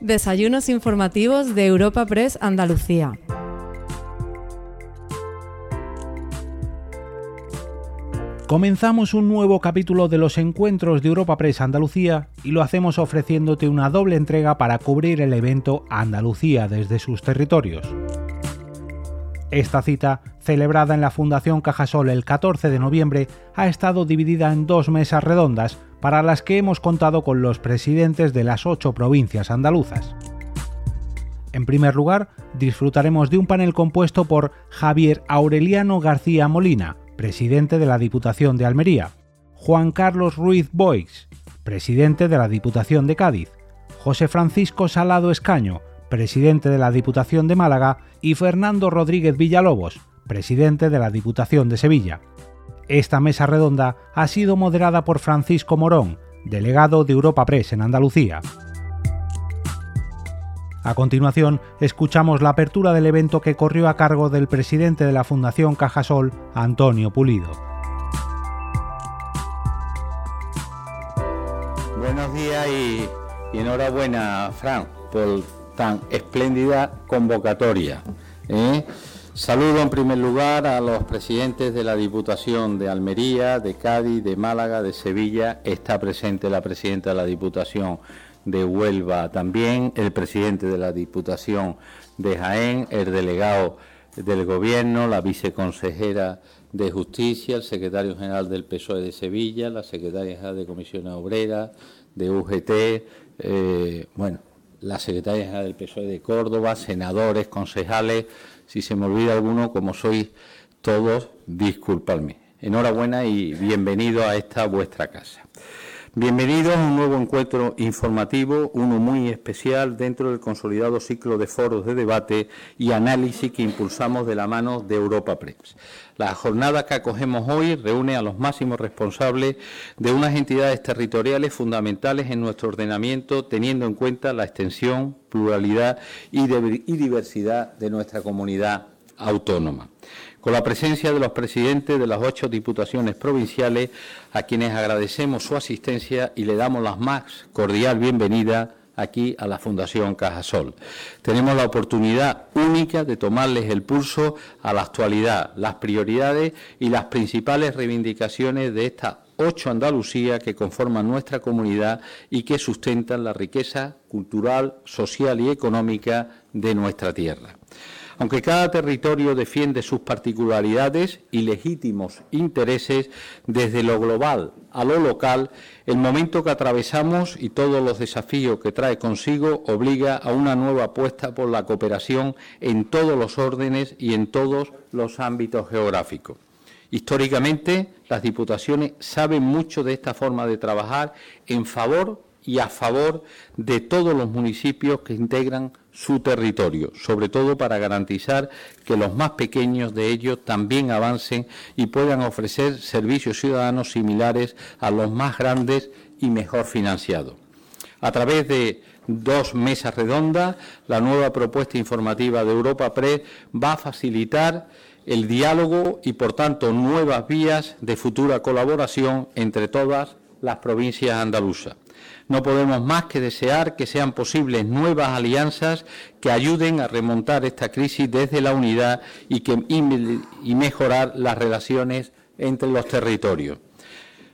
Desayunos informativos de Europa Press Andalucía. Comenzamos un nuevo capítulo de los encuentros de Europa Press Andalucía y lo hacemos ofreciéndote una doble entrega para cubrir el evento Andalucía desde sus territorios. Esta cita, celebrada en la Fundación Cajasol el 14 de noviembre, ha estado dividida en dos mesas redondas para las que hemos contado con los presidentes de las ocho provincias andaluzas. En primer lugar, disfrutaremos de un panel compuesto por Javier Aureliano García Molina, presidente de la Diputación de Almería, Juan Carlos Ruiz Boix, presidente de la Diputación de Cádiz, José Francisco Salado Escaño, presidente de la Diputación de Málaga, y Fernando Rodríguez Villalobos, presidente de la Diputación de Sevilla. Esta mesa redonda ha sido moderada por Francisco Morón, delegado de Europa Press en Andalucía. A continuación, escuchamos la apertura del evento que corrió a cargo del presidente de la Fundación Cajasol, Antonio Pulido. Buenos días y, enhorabuena, Fran, por tan espléndida convocatoria. ¿eh? Saludo en primer lugar a los presidentes de la Diputación de Almería, de Cádiz, de Málaga, de Sevilla. Está presente la presidenta de la Diputación de Huelva también, el presidente de la Diputación de Jaén, el delegado del Gobierno, la viceconsejera de Justicia, el secretario general del PSOE de Sevilla, la secretaria general de Comisiones Obreras, de UGT, eh, bueno, la secretaria general del PSOE de Córdoba, senadores, concejales, si se me olvida alguno, como sois todos, disculpadme. Enhorabuena y bienvenido a esta vuestra casa. Bienvenidos a un nuevo encuentro informativo, uno muy especial dentro del consolidado ciclo de foros de debate y análisis que impulsamos de la mano de Europa Press. La jornada que acogemos hoy reúne a los máximos responsables de unas entidades territoriales fundamentales en nuestro ordenamiento, teniendo en cuenta la extensión, pluralidad y diversidad de nuestra comunidad autónoma con la presencia de los presidentes de las ocho diputaciones provinciales, a quienes agradecemos su asistencia y le damos la más cordial bienvenida aquí a la Fundación Cajasol. Tenemos la oportunidad única de tomarles el pulso a la actualidad, las prioridades y las principales reivindicaciones de esta ocho Andalucía que conforman nuestra comunidad y que sustentan la riqueza cultural, social y económica de nuestra tierra. Aunque cada territorio defiende sus particularidades y legítimos intereses desde lo global a lo local, el momento que atravesamos y todos los desafíos que trae consigo obliga a una nueva apuesta por la cooperación en todos los órdenes y en todos los ámbitos geográficos. Históricamente, las diputaciones saben mucho de esta forma de trabajar en favor y a favor de todos los municipios que integran su territorio, sobre todo para garantizar que los más pequeños de ellos también avancen y puedan ofrecer servicios ciudadanos similares a los más grandes y mejor financiados. A través de dos mesas redondas, la nueva propuesta informativa de Europa Press va a facilitar el diálogo y, por tanto, nuevas vías de futura colaboración entre todas las provincias andaluzas. No podemos más que desear que sean posibles nuevas alianzas que ayuden a remontar esta crisis desde la unidad y, que, mejorar las relaciones entre los territorios.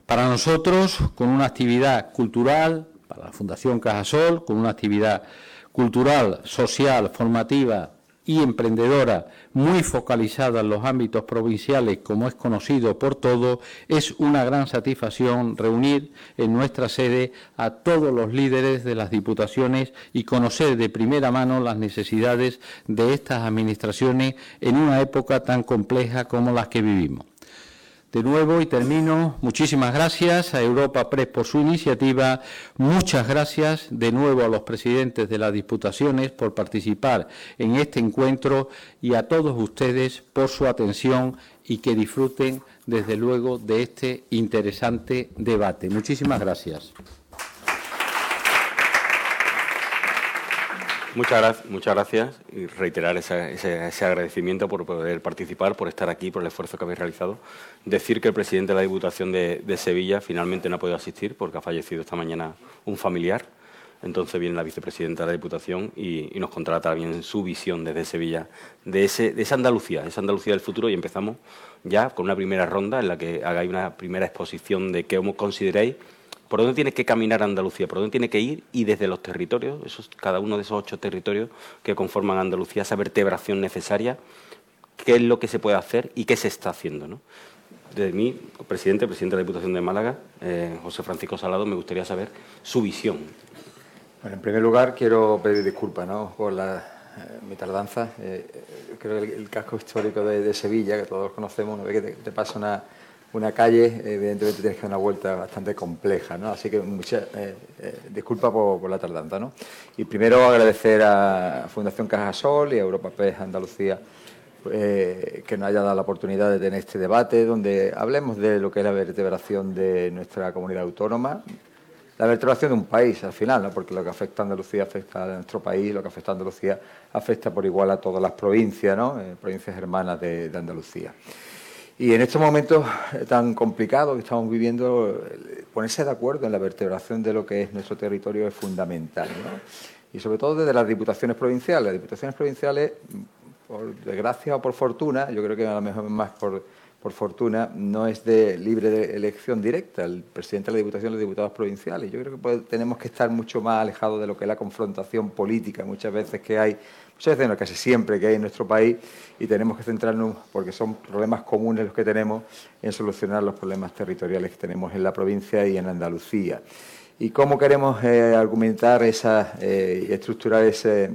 Para nosotros, con una actividad cultural, para la Fundación Cajasol, con una actividad cultural, social, formativa y emprendedora muy focalizada en los ámbitos provinciales, como es conocido por todos, es una gran satisfacción reunir en nuestra sede a todos los líderes de las diputaciones y conocer de primera mano las necesidades de estas administraciones en una época tan compleja como la que vivimos. De nuevo y termino, muchísimas gracias a Europa Press por su iniciativa, muchas gracias de nuevo a los presidentes de las diputaciones por participar en este encuentro y a todos ustedes por su atención y que disfruten desde luego de este interesante debate. Muchísimas gracias. Muchas, muchas gracias y reiterar ese, agradecimiento por poder participar, por estar aquí, por el esfuerzo que habéis realizado. Decir que el presidente de la Diputación de, Sevilla finalmente no ha podido asistir porque ha fallecido esta mañana un familiar. entonces viene la vicepresidenta de la Diputación y, nos contará también su visión desde Sevilla de, ese, de esa Andalucía, esa Andalucía del futuro y empezamos ya con una primera ronda en la que hagáis una primera exposición de qué consideréis por dónde tiene que caminar Andalucía, por dónde tiene que ir y desde los territorios, esos, cada uno de esos ocho territorios que conforman Andalucía, esa vertebración necesaria, qué es lo que se puede hacer y qué se está haciendo. ¿no? de mí, presidente, presidente de la Diputación de Málaga, eh, José Francisco Salado, me gustaría saber su visión. Bueno, en primer lugar, quiero pedir disculpas por la, eh, mi tardanza. Eh, creo que el, casco histórico de, Sevilla, que todos conocemos, una vez que te, pasa una, una, calle, evidentemente tienes que dar una vuelta bastante compleja, ¿no? Así que muchas disculpas por, por, la tardanza, ¿no? Y primero agradecer a Fundación Cajasol y a Europa PES Andalucía eh, que nos haya dado la oportunidad de tener este debate donde hablemos de lo que es la vertebración de nuestra comunidad autónoma, la vertebración de un país al final, ¿no? porque lo que afecta a Andalucía afecta a nuestro país, lo que afecta a Andalucía afecta por igual a todas las provincias, ¿no? Eh, provincias hermanas de, Andalucía. Y en estos momentos tan complicados que estamos viviendo, ponerse de acuerdo en la vertebración de lo que es nuestro territorio es fundamental. ¿no? Y sobre todo desde las diputaciones provinciales. Las diputaciones provinciales por desgracia o por fortuna, yo creo que a lo mejor más por, por fortuna, no es de libre elección directa. El presidente de la Diputación los diputados provinciales. Yo creo que tenemos que estar mucho más alejados de lo que es la confrontación política, muchas veces que hay, muchas veces no, casi siempre que hay en nuestro país, y tenemos que centrarnos, porque son problemas comunes los que tenemos, en solucionar los problemas territoriales que tenemos en la provincia y en Andalucía. ¿Y cómo queremos eh, argumentar esa, eh, estructurar ese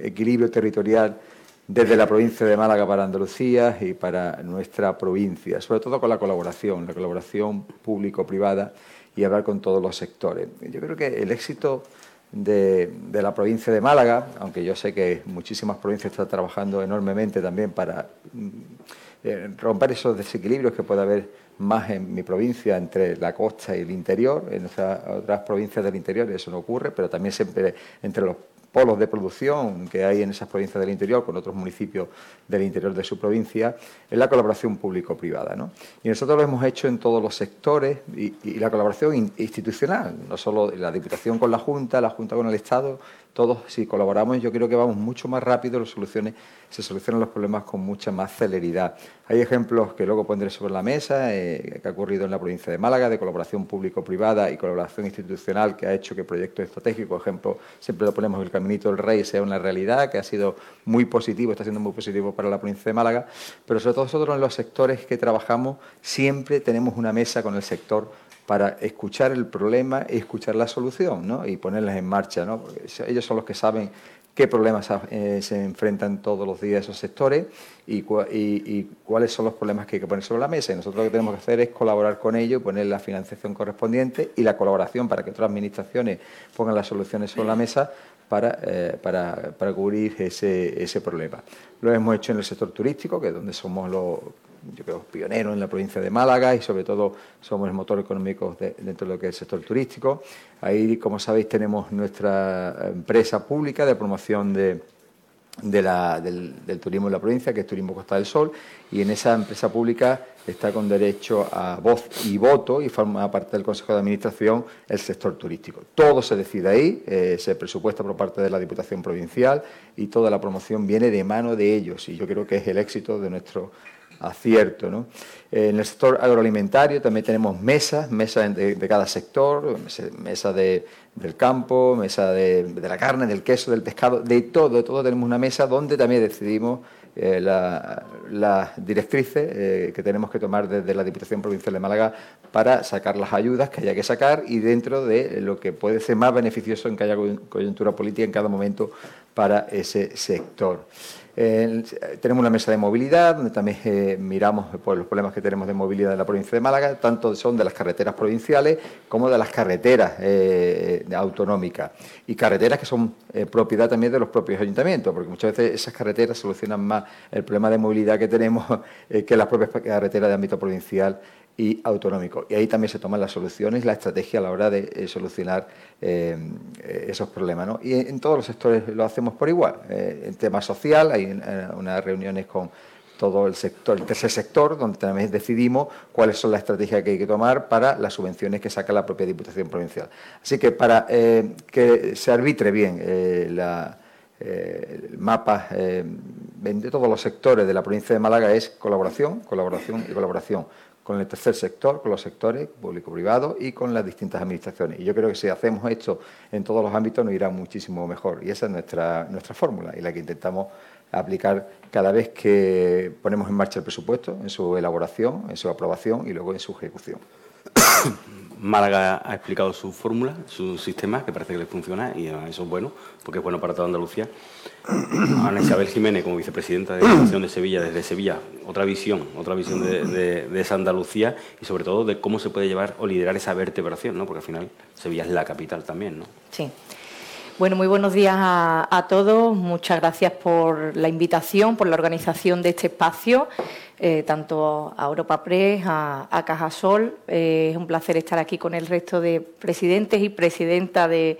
equilibrio territorial? Desde la provincia de Málaga para Andalucía y para nuestra provincia, sobre todo con la colaboración, la colaboración público-privada y hablar con todos los sectores. Yo creo que el éxito de, la provincia de Málaga, aunque yo sé que muchísimas provincias están trabajando enormemente también para mm, eh, romper esos desequilibrios que puede haber más en mi provincia entre la costa y el interior, en otras provincias del interior eso no ocurre, pero también siempre entre los polos de producción que hay en esas provincias del interior con otros municipios del interior de su provincia, es la colaboración público-privada. ¿no? Y nosotros lo hemos hecho en todos los sectores y, y la colaboración institucional, no solo la Diputación con la Junta, la Junta con el Estado, todos si colaboramos yo creo que vamos mucho más rápido, se solucionan los problemas con mucha más celeridad. Hay ejemplos que luego pondré sobre la mesa, eh, que ha ocurrido en la provincia de Málaga, de colaboración público-privada y colaboración institucional, que ha hecho que proyectos estratégicos, ejemplo, siempre lo ponemos el Caminito del Rey, sea una realidad, que ha sido muy positivo, está siendo muy positivo para la provincia de Málaga, pero sobre todo nosotros en los sectores que trabajamos siempre tenemos una mesa con el sector para escuchar el problema y escuchar la solución ¿no? y ponerlas en marcha. ¿no? ellos son los que saben qué problemas eh, se enfrentan todos los días esos sectores y, cuáles son los problemas que hay que poner sobre la mesa. Y nosotros lo que tenemos que hacer es colaborar con ellos, poner la financiación correspondiente y la colaboración para que otras administraciones pongan las soluciones sobre la mesa para, eh, para, para cubrir ese, ese problema. Lo hemos hecho en el sector turístico, que es donde somos los yo creo, pioneros en la provincia de Málaga y sobre todo somos el motor económico dentro de lo que es el sector turístico. Ahí, como sabéis, tenemos nuestra empresa pública de promoción de, del, turismo en la provincia, que es Turismo Costa del Sol, y en esa empresa pública está con derecho a voz y voto y forma parte del Consejo de Administración el sector turístico. Todo se decide ahí, eh, se presupuesta por parte de la Diputación Provincial y toda la promoción viene de mano de ellos y yo creo que es el éxito de nuestro acierto. ¿no? En el sector agroalimentario también tenemos mesas, mesas de, cada sector, mesa de, del campo, mesa de, la carne, del queso, del pescado, de todo, de todo tenemos una mesa donde también decidimos eh, las directrices eh, que tenemos que tomar desde la Diputación Provincial de Málaga para sacar las ayudas que haya que sacar y dentro de lo que puede ser más beneficioso en que haya coyuntura política en cada momento para ese sector tenemos una mesa de movilidad, donde también eh, miramos por los problemas que tenemos de movilidad en la provincia de Málaga, tanto son de las carreteras provinciales como de las carreteras eh, autonómicas. Y carreteras que son eh, propiedad también de los propios ayuntamientos, porque muchas veces esas carreteras solucionan más el problema de movilidad que tenemos que las propias carreteras de ámbito provincial y autonómico. Y ahí también se toman las soluciones, la estrategia a la hora de eh, solucionar eh, esos problemas. Y en, todos los sectores lo hacemos por igual. Eh, en tema social hay unas reuniones con, todo el sector, el tercer sector, donde también decidimos cuáles son las estrategias que hay que tomar para las subvenciones que saca la propia Diputación Provincial. Así que para eh, que se arbitre bien eh, eh, el mapa de todos los sectores de la provincia de Málaga es colaboración, colaboración y colaboración con el tercer sector, con los sectores público-privado y con las distintas administraciones. Y yo creo que si hacemos esto en todos los ámbitos nos irá muchísimo mejor. Y esa es nuestra, nuestra fórmula y la que intentamos aplicar cada vez que ponemos en marcha el presupuesto, en su elaboración, en su aprobación y luego en su ejecución. Málaga ha explicado su fórmula, su sistema, que parece que le funciona y eso es bueno, porque es bueno para toda Andalucía. Ana Isabel Jiménez, como vicepresidenta de la Diputación de Sevilla, desde Sevilla, otra visión, otra visión de, esa Andalucía y sobre todo de cómo se puede llevar o liderar esa vertebración, ¿no? porque al final Sevilla es la capital también. ¿no? Sí. Bueno, muy buenos días a, todos. Muchas gracias por la invitación, por la organización de este espacio, eh, tanto a Europa Press, a, Cajasol. Eh, es un placer estar aquí con el resto de presidentes y presidentas de,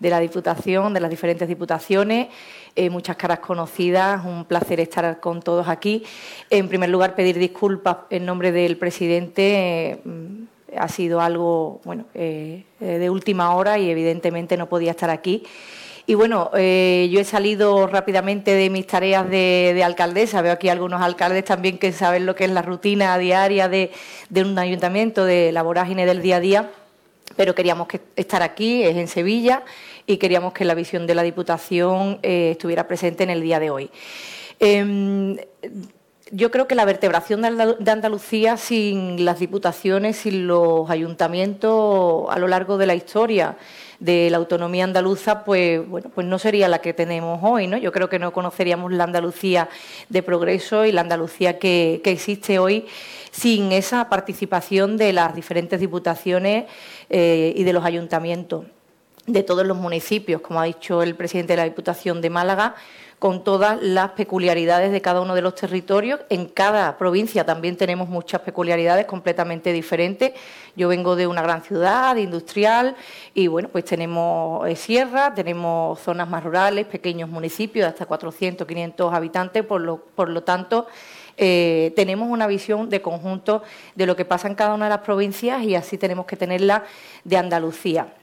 la Diputación, de las diferentes diputaciones. Eh, muchas caras conocidas, un placer estar con todos aquí. En primer lugar, pedir disculpas en nombre del presidente ha sido algo bueno, eh, eh, de última hora y evidentemente no podía estar aquí. Y bueno, eh, yo he salido rápidamente de mis tareas de, alcaldesa. Veo aquí algunos alcaldes también que saben lo que es la rutina diaria de, un ayuntamiento, de la vorágine del día a día. Pero queríamos que estar aquí, es en Sevilla, y queríamos que la visión de la Diputación estuviera presente en el día de hoy. Em, yo creo que la vertebración de Andalucía sin las diputaciones, sin los ayuntamientos a lo largo de la historia de la autonomía andaluza, pues bueno, pues no sería la que tenemos hoy, ¿no? Yo creo que no conoceríamos la Andalucía de progreso y la Andalucía que, existe hoy sin esa participación de las diferentes diputaciones eh, y de los ayuntamientos de todos los municipios, como ha dicho el presidente de la Diputación de Málaga, con todas las peculiaridades de cada uno de los territorios. En cada provincia también tenemos muchas peculiaridades completamente diferentes. Yo vengo de una gran ciudad industrial y bueno, pues tenemos eh, sierra, tenemos zonas más rurales, pequeños municipios de hasta 400, 500 habitantes, por lo, por lo tanto, eh, tenemos una visión de conjunto de lo que pasa en cada una de las provincias y así tenemos que tenerla de Andalucía.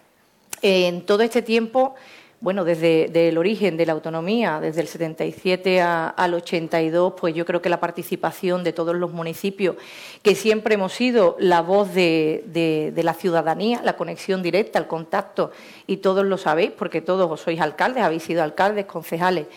En todo este tiempo bueno, desde el origen de la autonomía, desde el 77 al 82, pues yo creo que la participación de todos los municipios, que siempre hemos sido la voz de, de la ciudadanía, la conexión directa, el contacto, y todos lo sabéis, porque todos sois alcaldes, habéis sido alcaldes, concejales.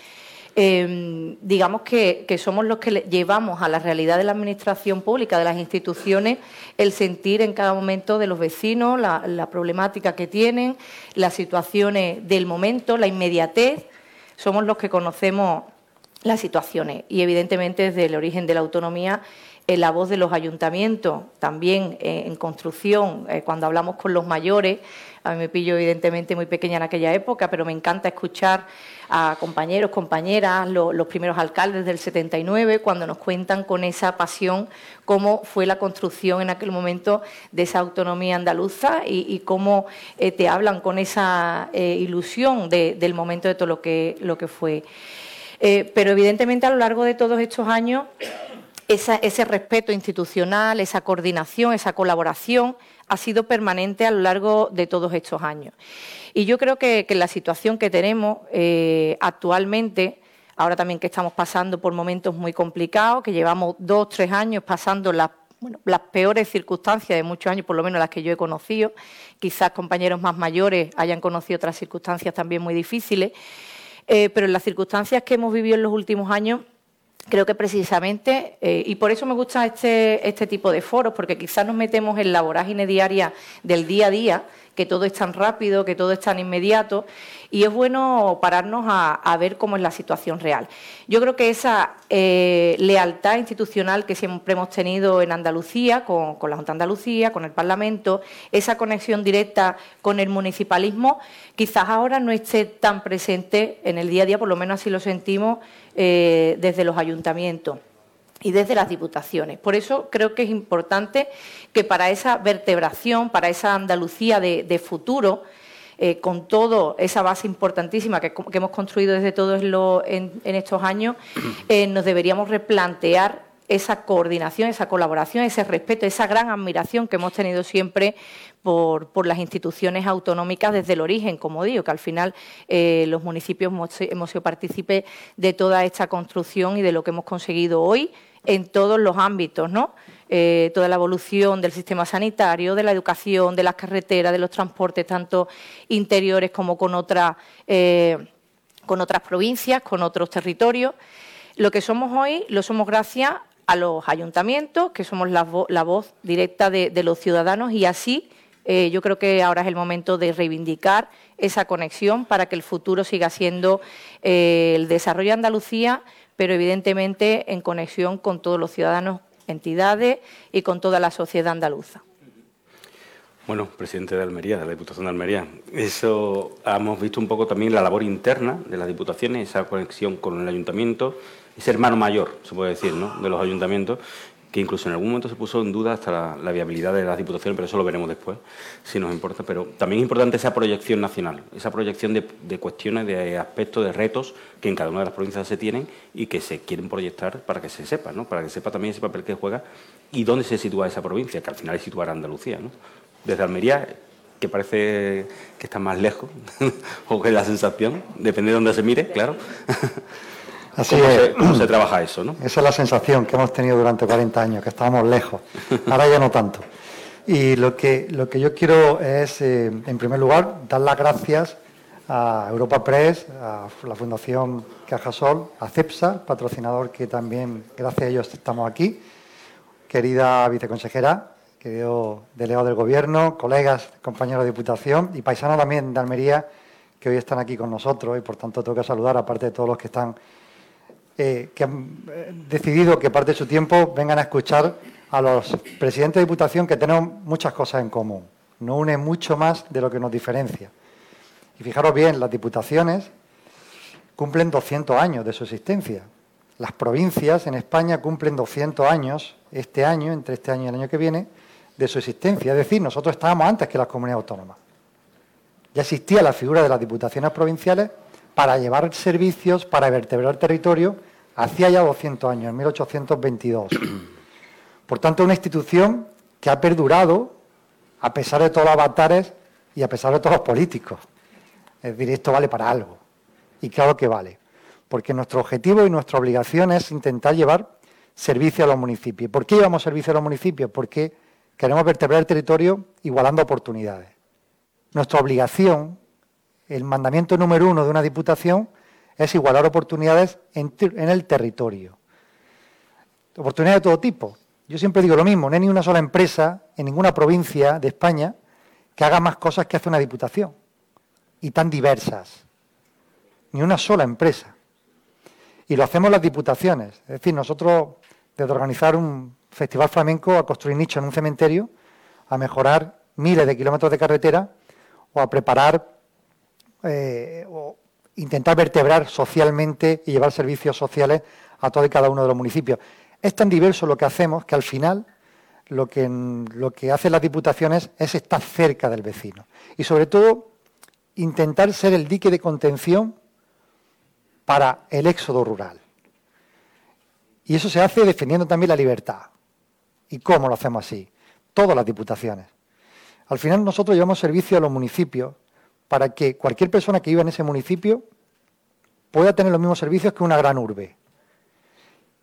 Em, digamos que, somos los que llevamos a la realidad de la administración pública, de las instituciones, el sentir en cada momento de los vecinos, la, problemática que tienen, las situaciones del momento, la inmediatez. Somos los que conocemos las situaciones y evidentemente desde el origen de la autonomía en la voz de los ayuntamientos, también eh, en construcción, eh, cuando hablamos con los mayores, a mí me pillo evidentemente muy pequeña en aquella época, pero me encanta escuchar a compañeros, compañeras, los primeros alcaldes del 79, cuando nos cuentan con esa pasión cómo fue la construcción en aquel momento de esa autonomía andaluza y, cómo eh, te hablan con esa eh, ilusión del momento de todo lo que, lo que fue. Eh, pero evidentemente a lo largo de todos estos años, ese respeto institucional, esa coordinación, esa colaboración ha sido permanente a lo largo de todos estos años. Y yo creo que, la situación que tenemos eh, actualmente, ahora también que estamos pasando por momentos muy complicados, que llevamos dos, tres años pasando las las peores circunstancias de muchos años, por lo menos las que yo he conocido. Quizás compañeros más mayores hayan conocido otras circunstancias también muy difíciles, eh, pero en las circunstancias que hemos vivido en los últimos años, creo que precisamente, eh, y por eso me gusta este, este tipo de foros, porque quizás nos metemos en la vorágine diaria del día a día que todo es tan rápido, que todo es tan inmediato, y es bueno pararnos a, ver cómo es la situación real. Yo creo que esa eh, lealtad institucional que siempre hemos tenido en Andalucía, con, la Junta de Andalucía, con el Parlamento, esa conexión directa con el municipalismo, quizás ahora no esté tan presente en el día a día, por lo menos así lo sentimos eh, desde los ayuntamientos y desde las diputaciones. Por eso creo que es importante que para esa vertebración, para esa Andalucía de, futuro, eh, con toda esa base importantísima que, hemos construido desde todos en, estos años, eh, nos deberíamos replantear esa coordinación, esa colaboración, ese respeto, esa gran admiración que hemos tenido siempre por, las instituciones autonómicas desde el origen, como digo, que al final eh, los municipios hemos, sido partícipes de toda esta construcción y de lo que hemos conseguido hoy en todos los ámbitos, ¿no? Eh, toda la evolución del sistema sanitario, de la educación, de las carreteras, de los transportes, tanto interiores como con, eh, con otras provincias, con otros territorios. Lo que somos hoy lo somos gracias a los ayuntamientos, que somos la, voz directa de, los ciudadanos y así eh, yo creo que ahora es el momento de reivindicar esa conexión para que el futuro siga siendo el desarrollo de Andalucía, pero evidentemente en conexión con todos los ciudadanos, entidades y con toda la sociedad andaluza. Bueno, presidente de Almería, de la Diputación de Almería, eso hemos visto un poco también la labor interna de las diputaciones, esa conexión con el ayuntamiento ese hermano mayor, se puede decir, ¿no? de los ayuntamientos, que incluso en algún momento se puso en duda hasta la, viabilidad de las diputaciones, pero eso lo veremos después, si nos importa. Pero también es importante esa proyección nacional, esa proyección de, cuestiones, de aspectos, de retos que en cada una de las provincias se tienen y que se quieren proyectar para que se sepa, ¿no? para que sepa también ese papel que juega y dónde se sitúa esa provincia, que al final es situar a Andalucía. ¿no? Desde Almería, que parece que está más lejos, o que es la sensación, depende de dónde se mire, claro. Así ¿Cómo, Se, trabaja eso? ¿no? Esa es la sensación que hemos tenido durante 40 años, que estábamos lejos. Ahora ya no tanto. Y lo que, lo que yo quiero es, eh, en primer lugar, dar las gracias a Europa Press, a la Fundación Cajasol, a CEPSA, patrocinador que también, gracias a ellos, estamos aquí. Querida viceconsejera, querido delegado del Gobierno, colegas, compañeros de Diputación y paisanos también de Almería que hoy están aquí con nosotros y por tanto tengo que saludar, aparte de todos los que están eh, que han eh, decidido que parte de su tiempo vengan a escuchar a los presidentes de Diputación que tenemos muchas cosas en común. No une mucho más de lo que nos diferencia. Y fijaros bien, las diputaciones cumplen 200 años de su existencia. Las provincias en España cumplen 200 años este año, entre este año y el año que viene, de su existencia. Es decir, nosotros estábamos antes que las comunidades autónomas. Ya existía la figura de las diputaciones provinciales para llevar servicios, para vertebrar territorio hacía ya 200 años, en 1822. Por tanto, una institución que ha perdurado a pesar de todos los avatares y a pesar de todos los políticos. Es decir, esto vale para algo. Y claro que vale. Porque nuestro objetivo y nuestra obligación es intentar llevar servicio a los municipios. ¿Por qué llevamos servicio a los municipios? Porque queremos vertebrar el territorio igualando oportunidades. Nuestra obligación, el mandamiento número uno de una diputación, es igualar oportunidades en, el territorio. Oportunidades de todo tipo. Yo siempre digo lo mismo, no hay ni una sola empresa en ninguna provincia de España que haga más cosas que hace una diputación. Y tan diversas. Ni una sola empresa. Y lo hacemos las diputaciones. Es decir, nosotros, desde organizar un festival flamenco, a construir nicho en un cementerio, a mejorar miles de kilómetros de carretera o a preparar eh, intentar vertebrar socialmente y llevar servicios sociales a todo y cada uno de los municipios. Es tan diverso lo que hacemos que al final lo que, lo que hacen las diputaciones es estar cerca del vecino y sobre todo intentar ser el dique de contención para el éxodo rural. Y eso se hace defendiendo también la libertad. ¿Y cómo lo hacemos así? Todas las diputaciones. Al final nosotros llevamos servicio a los municipios para que cualquier persona que viva en ese municipio pueda tener los mismos servicios que una gran urbe.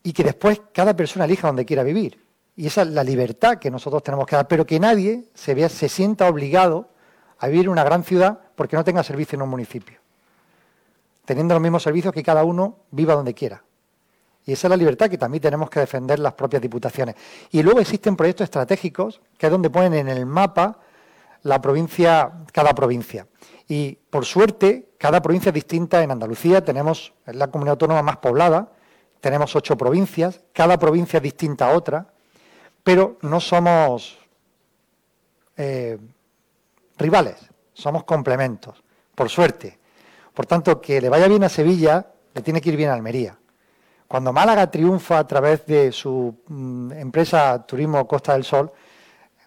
Y que después cada persona elija donde quiera vivir. Y esa es la libertad que nosotros tenemos que dar, pero que nadie se, se sienta obligado a vivir en una gran ciudad porque no tenga servicio en un municipio. Teniendo los mismos servicios que cada uno viva donde quiera. Y esa es la libertad que también tenemos que defender las propias diputaciones. Y luego existen proyectos estratégicos, que es donde ponen en el mapa la provincia, cada provincia. Y por suerte, cada provincia es distinta. En Andalucía tenemos, es la comunidad autónoma más poblada, tenemos ocho provincias, cada provincia es distinta a otra, pero no somos eh, rivales, somos complementos, por suerte. Por tanto, que le vaya bien a Sevilla, le tiene que ir bien a Almería. Cuando Málaga triunfa a través de su mm, empresa Turismo Costa del Sol,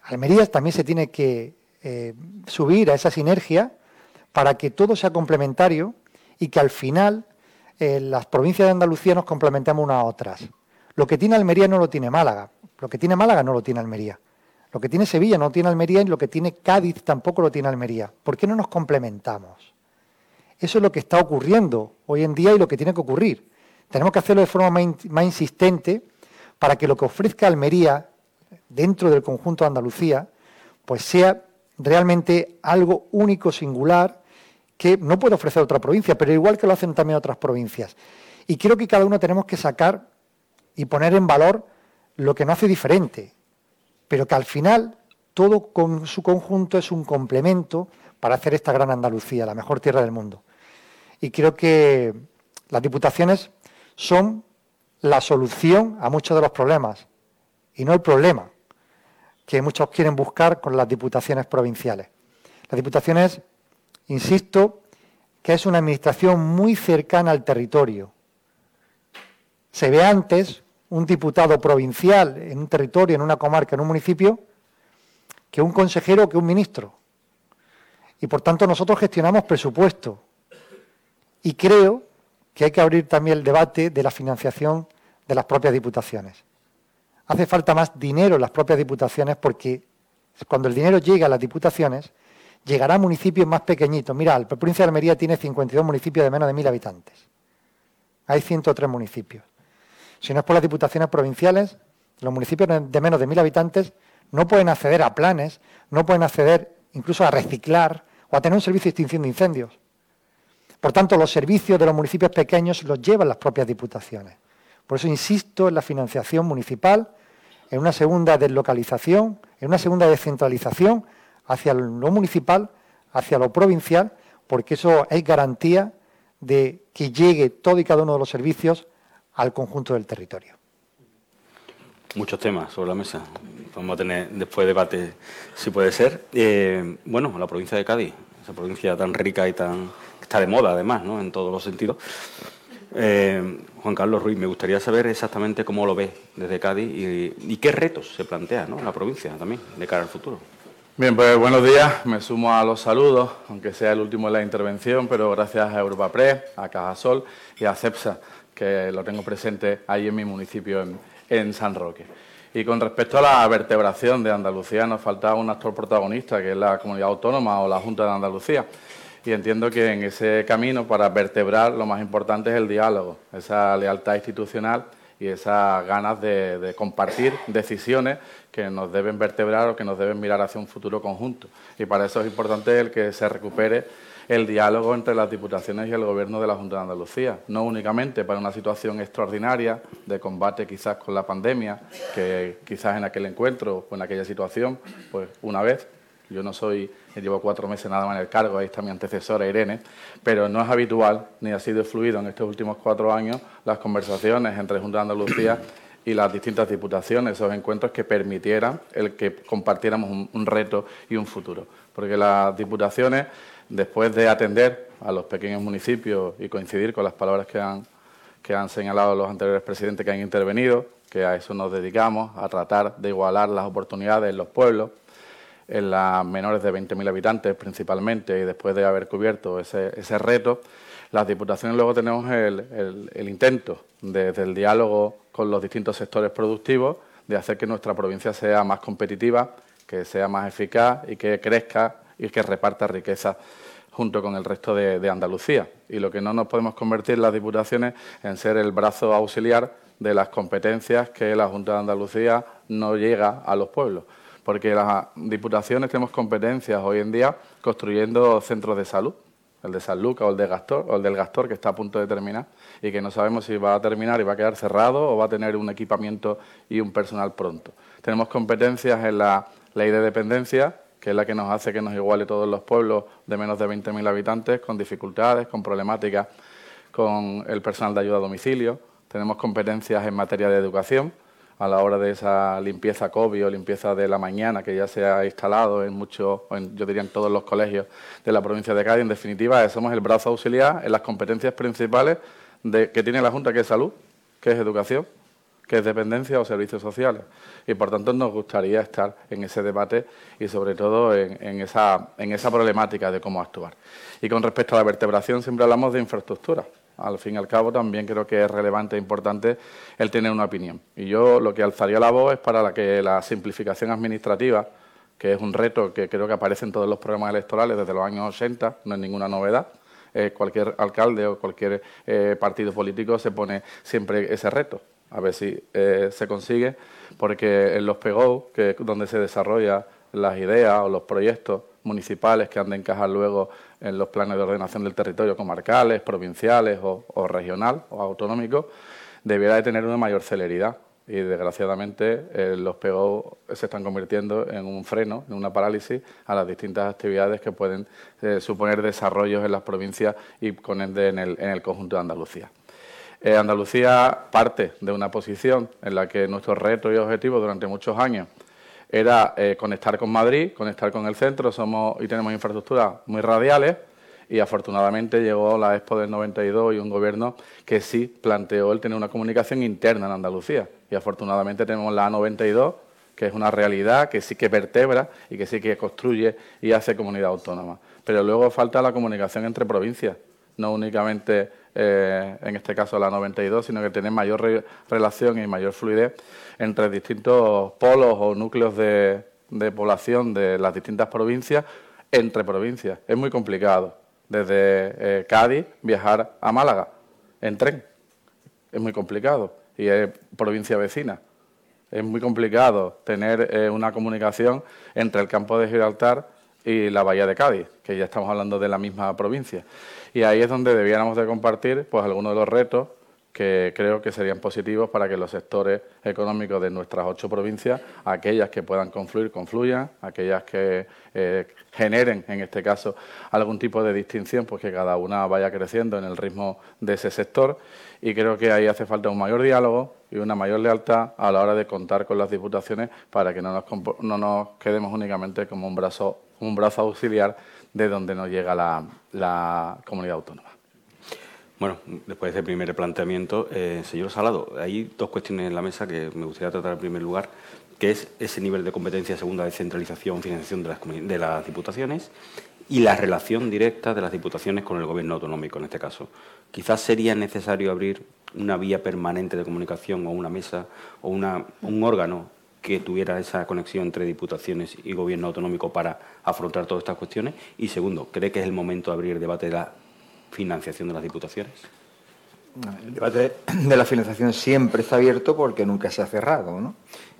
Almería también se tiene que eh, subir a esa sinergia para que todo sea complementario y que al final eh, las provincias de Andalucía nos complementemos unas a otras. Lo que tiene Almería no lo tiene Málaga, lo que tiene Málaga no lo tiene Almería. Lo que tiene Sevilla no tiene Almería y lo que tiene Cádiz tampoco lo tiene Almería. ¿Por qué no nos complementamos? Eso es lo que está ocurriendo hoy en día y lo que tiene que ocurrir. Tenemos que hacerlo de forma más, insistente para que lo que ofrezca Almería dentro del conjunto de Andalucía, pues sea realmente algo único, singular, que no puede ofrecer otra provincia, pero igual que lo hacen también otras provincias. Y creo que cada uno tenemos que sacar y poner en valor lo que no hace diferente, pero que al final todo con su conjunto es un complemento para hacer esta gran Andalucía, la mejor tierra del mundo. Y creo que las diputaciones son la solución a muchos de los problemas y no el problema que muchos quieren buscar con las diputaciones provinciales. Las diputaciones, insisto, que es una administración muy cercana al territorio. Se ve antes un diputado provincial en un territorio, en una comarca, en un municipio, que un consejero que un ministro. Y por tanto nosotros gestionamos presupuesto. Y creo que hay que abrir también el debate de la financiación de las propias diputaciones. Hace falta más dinero en las propias diputaciones porque cuando el dinero llega a las diputaciones, llegará a municipios más pequeñitos. Mira, la provincia de Almería tiene 52 municipios de menos de 1.000 habitantes. Hay 103 municipios. Si no es por las diputaciones provinciales, los municipios de menos de mil habitantes no pueden acceder a planes, no pueden acceder incluso a reciclar o a tener un servicio de extinción de incendios. Por tanto, los servicios de los municipios pequeños los llevan las propias diputaciones. Por eso insisto en la financiación municipal, en una segunda deslocalización, en una segunda descentralización hacia lo municipal, hacia lo provincial, porque eso es garantía de que llegue todo y cada uno de los servicios al conjunto del territorio. Muchos temas sobre la mesa. Vamos a tener después debate, si puede ser. Eh, bueno, la provincia de Cádiz, esa provincia tan rica y tan está de moda, además, ¿no? en todos los sentidos. Eh, Juan Carlos Ruiz, me gustaría saber exactamente cómo lo ve desde Cádiz y, qué retos se plantea ¿no? la provincia también de cara al futuro. Bien, pues buenos días. Me sumo a los saludos, aunque sea el último de la intervención, pero gracias a Europa Press, a Cajasol y a CEPSA que lo tengo presente ahí en mi municipio, en, San Roque. Y con respecto a la vertebración de Andalucía, nos falta un actor protagonista, que es la comunidad autónoma o la Junta de Andalucía. Y entiendo que en ese camino, para vertebrar, lo más importante es el diálogo, esa lealtad institucional y esas ganas de, compartir decisiones que nos deben vertebrar o que nos deben mirar hacia un futuro conjunto. Y para eso es importante el que se recupere el diálogo entre las diputaciones y el Gobierno de la Junta de Andalucía, no únicamente para una situación extraordinaria de combate quizás con la pandemia, que quizás en aquel encuentro o en aquella situación, pues una vez, yo no soy, llevo cuatro meses nada más en el cargo, ahí está mi antecesora Irene, pero no es habitual ni ha sido fluido en estos últimos cuatro años las conversaciones entre Junta de Andalucía y las distintas diputaciones, esos encuentros que permitieran el que compartiéramos un, reto y un futuro. Porque las diputaciones después de atender a los pequeños municipios y coincidir con las palabras que han, que han señalado los anteriores presidentes que han intervenido, que a eso nos dedicamos, a tratar de igualar las oportunidades en los pueblos, en las menores de 20.000 habitantes principalmente, y después de haber cubierto ese, ese reto, las diputaciones luego tenemos el, el intento, desde el diálogo con los distintos sectores productivos, de hacer que nuestra provincia sea más competitiva, que sea más eficaz y que crezca y que reparta riqueza junto con el resto de, Andalucía. Y lo que no nos podemos convertir las diputaciones en ser el brazo auxiliar de las competencias que la Junta de Andalucía no llega a los pueblos. Porque las diputaciones tenemos competencias hoy en día construyendo centros de salud, el de San Lucas o el de Gastor, o el del Gastor, que está a punto de terminar, y que no sabemos si va a terminar y va a quedar cerrado o va a tener un equipamiento y un personal pronto. Tenemos competencias en la ley de dependencia, que es la que nos hace que nos iguale todos los pueblos de menos de 20.000 habitantes, con dificultades, con problemáticas con el personal de ayuda a domicilio. Tenemos competencias en materia de educación, a la hora de esa limpieza COVID o limpieza de la mañana que ya se ha instalado en muchos, yo diría en todos los colegios de la provincia de Cádiz. En definitiva, somos el brazo auxiliar en las competencias principales de, que tiene la Junta, que es salud, que es educación, que es dependencia o servicios sociales. Y por tanto nos gustaría estar en ese debate y sobre todo en, esa, en esa problemática de cómo actuar. Y con respecto a la vertebración siempre hablamos de infraestructura. Al fin y al cabo también creo que es relevante e importante el tener una opinión. Y yo lo que alzaría la voz es para que la simplificación administrativa, que es un reto que creo que aparece en todos los programas electorales desde los años 80, no es ninguna novedad, eh, cualquier alcalde o cualquier eh, partido político se pone siempre ese reto, a ver si eh, se consigue, porque en los PEGO, que es donde se desarrollan las ideas o los proyectos municipales que han de encajar luego en los planes de ordenación del territorio comarcales, provinciales o, o regional o autonómicos, debiera de tener una mayor celeridad y desgraciadamente eh, los PO se están convirtiendo en un freno, en una parálisis a las distintas actividades que pueden eh, suponer desarrollos en las provincias y con en el, en el conjunto de Andalucía. Eh, Andalucía parte de una posición en la que nuestro reto y objetivo durante muchos años era conectar con Madrid, conectar con el centro, somos y tenemos infraestructuras muy radiales, y afortunadamente llegó la Expo del 92 y un gobierno que sí planteó el tener una comunicación interna en Andalucía. Y afortunadamente tenemos la A92, que es una realidad, que sí que vertebra y que sí que construye y hace comunidad autónoma. Pero luego falta la comunicación entre provincias, no únicamente eh, en este caso la 92, sino que tener mayor relación y mayor fluidez entre distintos polos o núcleos de población de las distintas provincias entre provincias. Es muy complicado desde eh, Cádiz viajar a Málaga en tren. Es muy complicado y es provincia vecina. Es muy complicado tener eh, una comunicación entre el campo de Gibraltar y la bahía de Cádiz, que ya estamos hablando de la misma provincia. Y ahí es donde debiéramos de compartir pues algunos de los retos que creo que serían positivos para que los sectores económicos de nuestras ocho provincias, aquellas que puedan confluir, confluyan, aquellas que eh, generen, en este caso, algún tipo de distinción, pues que cada una vaya creciendo en el ritmo de ese sector. Y creo que ahí hace falta un mayor diálogo y una mayor lealtad a la hora de contar con las diputaciones para que no nos, no nos quedemos únicamente como un brazo, un brazo auxiliar de donde nos llega la comunidad autónoma. Bueno, después de ese primer planteamiento, eh, señor Salado, hay dos cuestiones en la mesa que me gustaría tratar en primer lugar, que es ese nivel de competencia segunda descentralización, financiación de las, de las diputaciones y la relación directa de las diputaciones con el gobierno autonómico en este caso. Quizás sería necesario abrir una vía permanente de comunicación o una mesa o una, un órgano que tuviera esa conexión entre diputaciones y gobierno autonómico para afrontar todas estas cuestiones. Y segundo, ¿cree que es el momento de abrir debate de la financiación de las diputaciones? El debate de la financiación siempre está abierto porque nunca se ha cerrado, ¿no?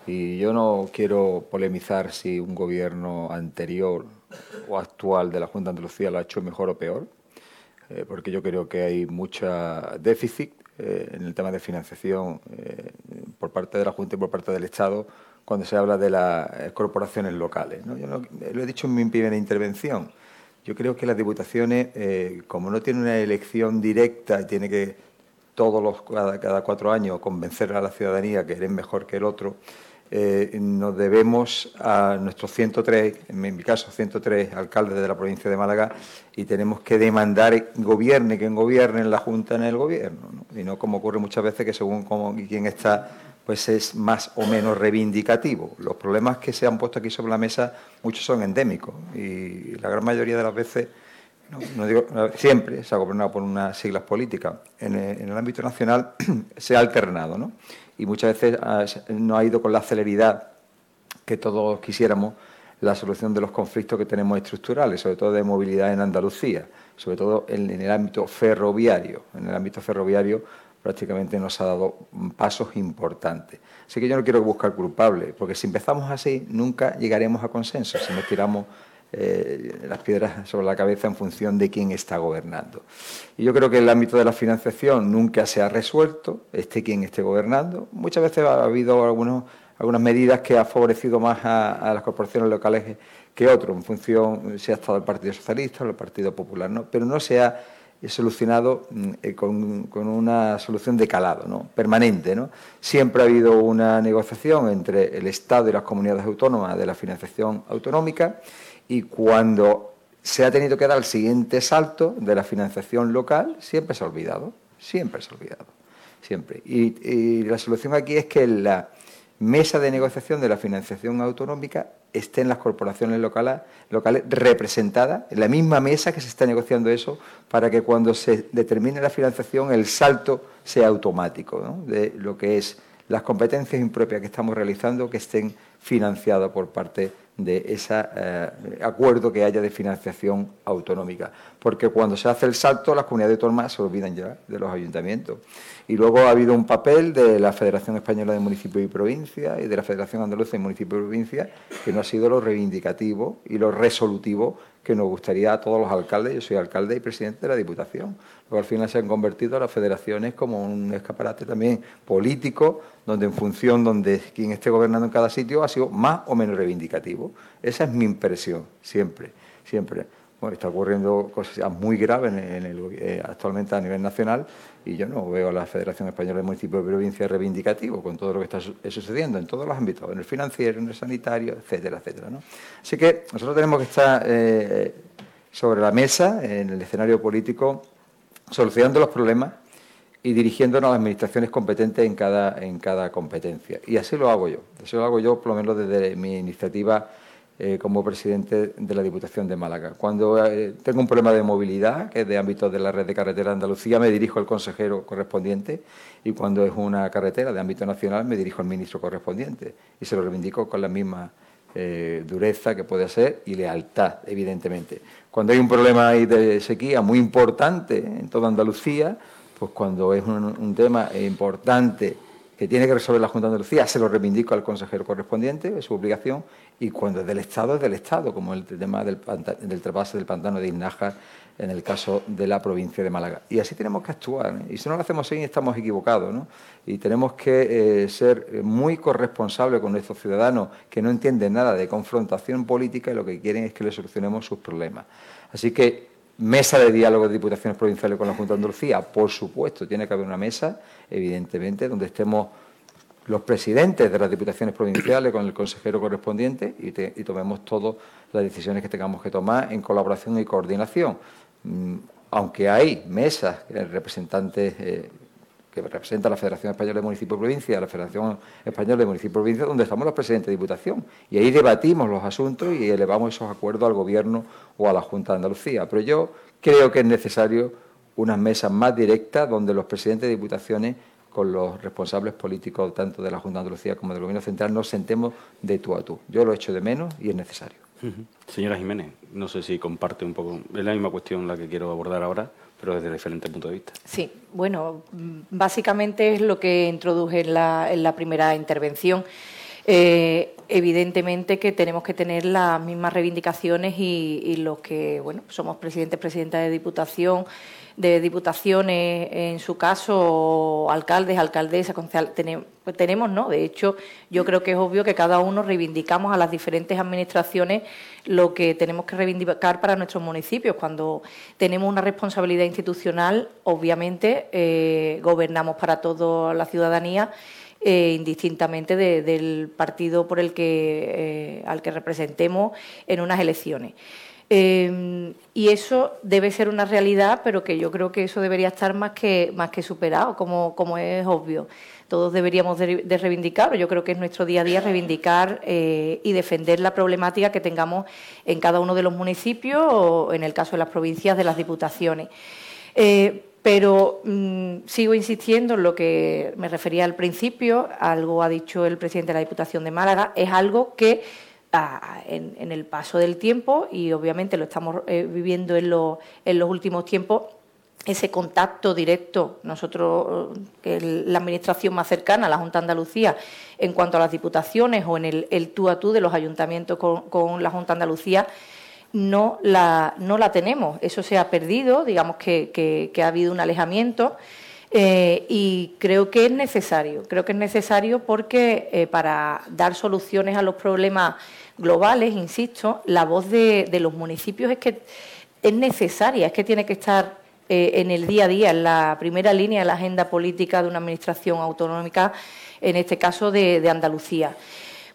Y yo no quiero polemizar si un gobierno anterior o actual de la Junta de Andalucía lo ha hecho mejor o peor, eh, porque yo creo que hay mucho déficit eh, en el tema de financiación eh, por parte de la Junta y por parte del Estado cuando se habla de las corporaciones locales. ¿no? Yo lo he dicho en mi primera intervención. Yo creo que las diputaciones, eh, como no tienen una elección directa y tiene que todos los cada, cuatro años convencer a la ciudadanía que eres mejor que el otro, eh, nos debemos a nuestros 103, en mi caso 103 alcaldes de la provincia de Málaga, y tenemos que demandar gobierne quien gobierne en la Junta en el gobierno, y no como ocurre muchas veces que según cómo, quién está pues es más o menos reivindicativo. Los problemas que se han puesto aquí sobre la mesa, muchos son endémicos y la gran mayoría de las veces, no, siempre, se ha gobernado por unas siglas políticas. En el, ámbito nacional se ha alternado ¿no? y muchas veces no ha ido con la celeridad que todos quisiéramos la solución de los conflictos que tenemos estructurales, sobre todo de movilidad en Andalucía, sobre todo en el ámbito ferroviario. En el ámbito ferroviario prácticamente nos ha dado pasos importantes. Así que yo no quiero buscar culpables, porque si empezamos así nunca llegaremos a consenso, si nos tiramos eh, las piedras sobre la cabeza en función de quién está gobernando. Y yo creo que el ámbito de la financiación nunca se ha resuelto, esté quien esté gobernando. Muchas veces ha habido algunas medidas que han favorecido más a, las corporaciones locales que otros, en función si ha estado el Partido Socialista o el Partido Popular, ¿no? pero no se ha solucionado mm, eh, con, una solución de calado, ¿no? permanente. ¿no? Siempre ha habido una negociación entre el Estado y las comunidades autónomas de la financiación autonómica y cuando se ha tenido que dar el siguiente salto de la financiación local, siempre se ha olvidado, siempre se ha olvidado. siempre. Y, la solución aquí es que la mesa de negociación de la financiación autonómica esté en las corporaciones locales, locales representadas, en la misma mesa que se está negociando eso, para que cuando se determine la financiación el salto sea automático de lo que es las competencias impropias que estamos realizando que estén financiadas por parte de ese eh, acuerdo que haya de financiación autonómica. Porque cuando se hace el salto, las comunidades autónomas se olvidan ya de los ayuntamientos. Y luego ha habido un papel de la Federación Española de Municipios y Provincias y de la Federación Andaluza de Municipios y Provincias que no ha sido lo reivindicativo y lo resolutivo que nos gustaría a todos los alcaldes. Yo soy alcalde y presidente de la Diputación. Luego al final se han convertido las federaciones como un escaparate también político, donde en función de quien esté gobernando en cada sitio ha sido más o menos reivindicativo. Esa es mi impresión, siempre, siempre. Bueno, está ocurriendo cosas muy graves eh, actualmente a nivel nacional y yo no veo a la Federación Española de Municipios y Provincias reivindicativo con todo lo que está sucediendo en todos los ámbitos, en el financiero, en el sanitario, etcétera, etcétera. Así que nosotros tenemos que estar eh, sobre la mesa, en el escenario político, solucionando los problemas y dirigiéndonos a las administraciones competentes en cada, en cada competencia. Y así lo hago yo. Así lo hago yo, por lo menos desde mi iniciativa eh, como presidente de la Diputación de Málaga. Cuando eh, tengo un problema de movilidad, que es de ámbito de la red de carretera de Andalucía, me dirijo al consejero correspondiente y cuando es una carretera de ámbito nacional, me dirijo al ministro correspondiente y se lo reivindico con la misma eh, dureza que puede ser y lealtad, evidentemente. Cuando hay un problema de sequía muy importante en toda Andalucía, pues cuando es un tema importante que tiene que resolver la Junta de Andalucía, se lo reivindico al consejero correspondiente, es su obligación, y cuando es del Estado, es del Estado, como el tema del, del del pantano de Iznájar en el caso de la provincia de Málaga. Y así tenemos que actuar, ¿eh? y si no lo hacemos así estamos equivocados. Y tenemos que eh, ser muy corresponsables con nuestros ciudadanos que no entienden nada de confrontación política y lo que quieren es que les solucionemos sus problemas. Así que Mesa de diálogo de diputaciones provinciales con la Junta de Andalucía, por supuesto, tiene que haber una mesa, evidentemente, donde estemos los presidentes de las diputaciones provinciales con el consejero correspondiente y, tomemos todas las decisiones que tengamos que tomar en colaboración y coordinación. Mm, aunque hay mesas, representantes eh, que representa la Federación Española de Municipios y Provincias, la Federación Española de Municipios y Provincias, donde estamos los presidentes de Diputación. Y ahí debatimos los asuntos y elevamos esos acuerdos al Gobierno o a la Junta de Andalucía. Pero yo creo que es necesario unas mesas más directas donde los presidentes de Diputaciones con los responsables políticos tanto de la Junta de Andalucía como del Gobierno Central nos sentemos de tú a tú. Yo lo echo de menos y es necesario. Señora Jiménez, no sé si comparte un poco, es la misma cuestión la que quiero abordar ahora, pero desde diferentes puntos de vista. Sí, bueno, básicamente es lo que introduje en la, primera intervención. Eh, evidentemente que tenemos que tener las mismas reivindicaciones y, y los que, bueno, somos presidentes, presidentas de Diputación, de diputaciones, en su caso, alcaldes, alcaldesas, pues tenemos, ¿no? De hecho, yo creo que es obvio que cada uno reivindicamos a las diferentes administraciones lo que tenemos que reivindicar para nuestros municipios. Cuando tenemos una responsabilidad institucional, obviamente, eh, gobernamos para toda la ciudadanía. Eh, indistintamente del partido por el que eh, al que representemos en unas elecciones. Em, y eso debe ser una realidad, pero que yo creo que eso debería estar más que, más que superado, como, como es obvio. Todos deberíamos de, reivindicar, o yo creo que es nuestro día a día reivindicar eh, y defender la problemática que tengamos en cada uno de los municipios o en el caso de las provincias de las diputaciones. Eh, pero mm, sigo insistiendo en lo que me refería al principio, algo ha dicho el presidente de la Diputación de Málaga, es algo que en, el paso del tiempo y obviamente lo estamos eh, viviendo en, en los últimos tiempos ese contacto directo, nosotros, que la administración más cercana, la Junta Andalucía, en cuanto a las diputaciones o en el, tú a tú de los ayuntamientos con, la Junta Andalucía, no la, no la tenemos. Eso se ha perdido, digamos que, ha habido un alejamiento. Eh, y creo que es necesario, creo que es necesario porque eh, para dar soluciones a los problemas globales, insisto, la voz de, los municipios es que es necesaria, es que tiene que estar eh, en el día a día, en la primera línea de la agenda política de una administración autonómica, en este caso de, Andalucía.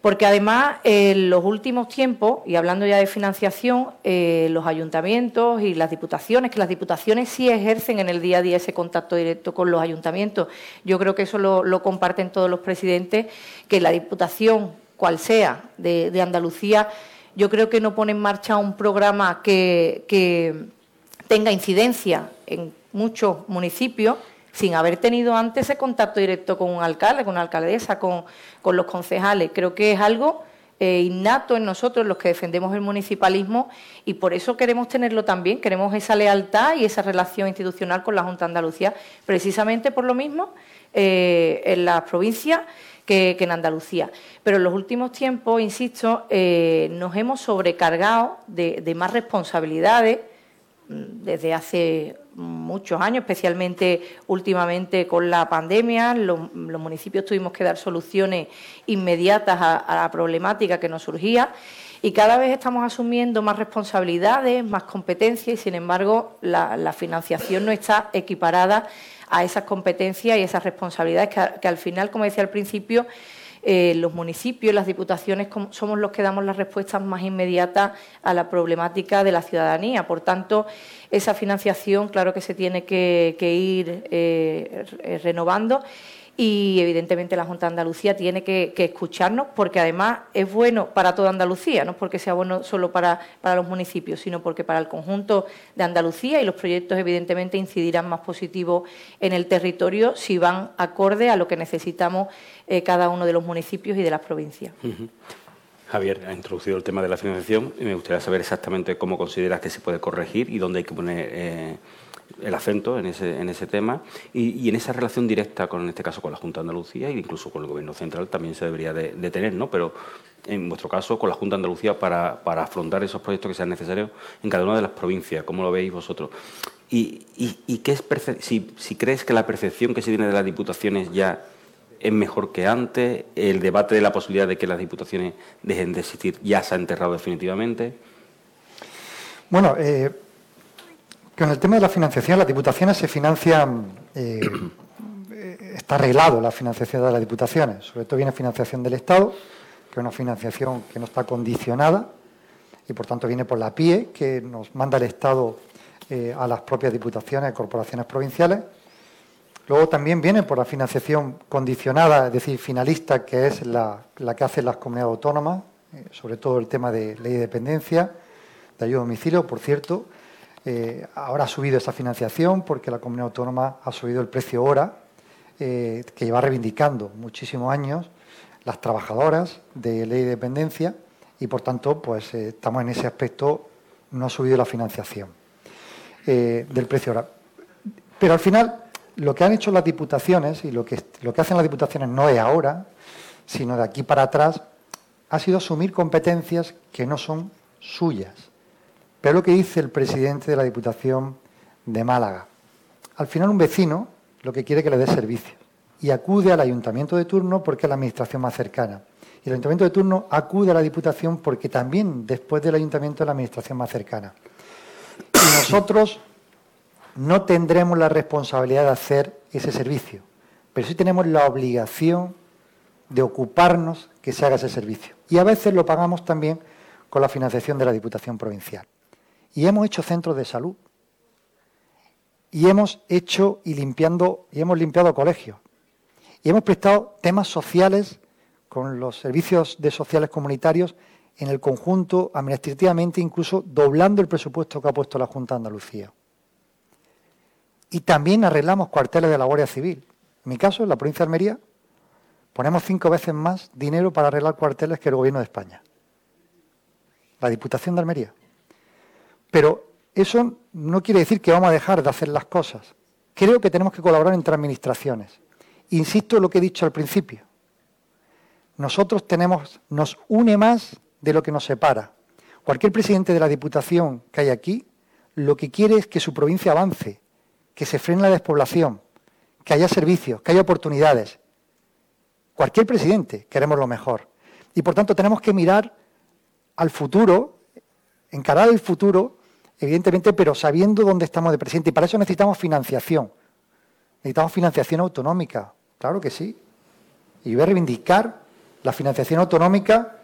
Porque además, en los últimos tiempos, y hablando ya de financiación, eh, los ayuntamientos y las diputaciones, que las diputaciones sí ejercen en el día a día ese contacto directo con los ayuntamientos. Yo creo que eso lo, comparten todos los presidentes, que la diputación, cual sea, de, Andalucía, yo creo que no pone en marcha un programa que tenga incidencia en muchos municipios sin haber tenido antes ese contacto directo con un alcalde, con una alcaldesa, con, los concejales. Creo que es algo eh, innato en nosotros, los que defendemos el municipalismo, y por eso queremos tenerlo también, queremos esa lealtad y esa relación institucional con la Junta de Andalucía, precisamente por lo mismo eh, en las provincias que, en Andalucía. Pero en los últimos tiempos, insisto, eh, nos hemos sobrecargado de más responsabilidades desde hace muchos años, especialmente últimamente con la pandemia. Los, municipios tuvimos que dar soluciones inmediatas a, la problemática que nos surgía y cada vez estamos asumiendo más responsabilidades, más competencias y, sin embargo, la, financiación no está equiparada a esas competencias y esas responsabilidades que al final, como decía al principio, eh, los municipios, las diputaciones somos los que damos las respuestas más inmediatas a la problemática de la ciudadanía. Por tanto, esa financiación, claro que se tiene que, ir eh, renovando y evidentemente la Junta de Andalucía tiene que, escucharnos porque además es bueno para toda Andalucía, no porque sea bueno solo para, los municipios, sino porque para el conjunto de Andalucía y los proyectos evidentemente incidirán más positivo en el territorio si van acorde a lo que necesitamos eh, cada uno de los municipios y de las provincias. Javier ha introducido el tema de la financiación y me gustaría saber exactamente cómo consideras que se puede corregir y dónde hay que poner eh, el acento en ese, en ese tema y, en esa relación directa con, en este caso, con la Junta de Andalucía e incluso con el Gobierno Central también se debería de, tener, ¿no? Pero en vuestro caso, con la Junta de Andalucía para, para, afrontar esos proyectos que sean necesarios en cada una de las provincias, ¿cómo lo veis vosotros? ¿Y, y, qué es si, si crees que la percepción que se tiene de las diputaciones ya es mejor que antes, el debate de la posibilidad de que las diputaciones dejen de existir ya se ha enterrado definitivamente. Bueno, eh, con el tema de la financiación, las diputaciones se financian, eh, está arreglado la financiación de las diputaciones, sobre todo viene financiación del Estado, que es una financiación que no está condicionada y por tanto viene por la PIE, que nos manda el Estado eh, a las propias diputaciones y corporaciones provinciales. Luego también viene por la financiación condicionada, es decir, finalista, que es la, que hacen las comunidades autónomas, eh, sobre todo el tema de ley de dependencia, de ayuda a domicilio, por cierto, eh, ahora ha subido esa financiación porque la comunidad autónoma ha subido el precio hora, eh, que lleva reivindicando muchísimos años las trabajadoras de ley de dependencia y, por tanto, pues eh, estamos en ese aspecto, no ha subido la financiación del precio hora. Pero al final, lo que han hecho las diputaciones y lo que, lo que hacen las diputaciones no es ahora, sino de aquí para atrás, ha sido asumir competencias que no son suyas. Pero lo que dice el presidente de la Diputación de Málaga. Al final un vecino lo que quiere que le dé servicio y acude al ayuntamiento de turno porque es la administración más cercana. Y el ayuntamiento de turno acude a la Diputación porque también después del ayuntamiento es la administración más cercana. Y nosotros no tendremos la responsabilidad de hacer ese servicio, pero sí tenemos la obligación de ocuparnos que se haga ese servicio. Y a veces lo pagamos también con la financiación de la Diputación Provincial. Y hemos hecho centros de salud. Y hemos hecho y limpiando, y hemos limpiado colegios. Y hemos prestado temas sociales con los servicios de sociales comunitarios en el conjunto, administrativamente, incluso doblando el presupuesto que ha puesto la Junta de Andalucía. Y también arreglamos cuarteles de la Guardia Civil. En mi caso, en la provincia de Almería, ponemos cinco veces más dinero para arreglar cuarteles que el Gobierno de España. La Diputación de Almería. Pero eso no quiere decir que vamos a dejar de hacer las cosas. Creo que tenemos que colaborar entre administraciones. Insisto en lo que he dicho al principio. Nosotros tenemos, nos une más de lo que nos separa. Cualquier presidente de la Diputación que hay aquí, lo que quiere es que su provincia avance, que se frene la despoblación, que haya servicios, que haya oportunidades. Cualquier presidente queremos lo mejor. Y por tanto tenemos que mirar al futuro, encarar el futuro evidentemente, pero sabiendo dónde estamos de presente. Y para eso necesitamos financiación. Necesitamos financiación autonómica, claro que sí. Y voy a reivindicar la financiación autonómica,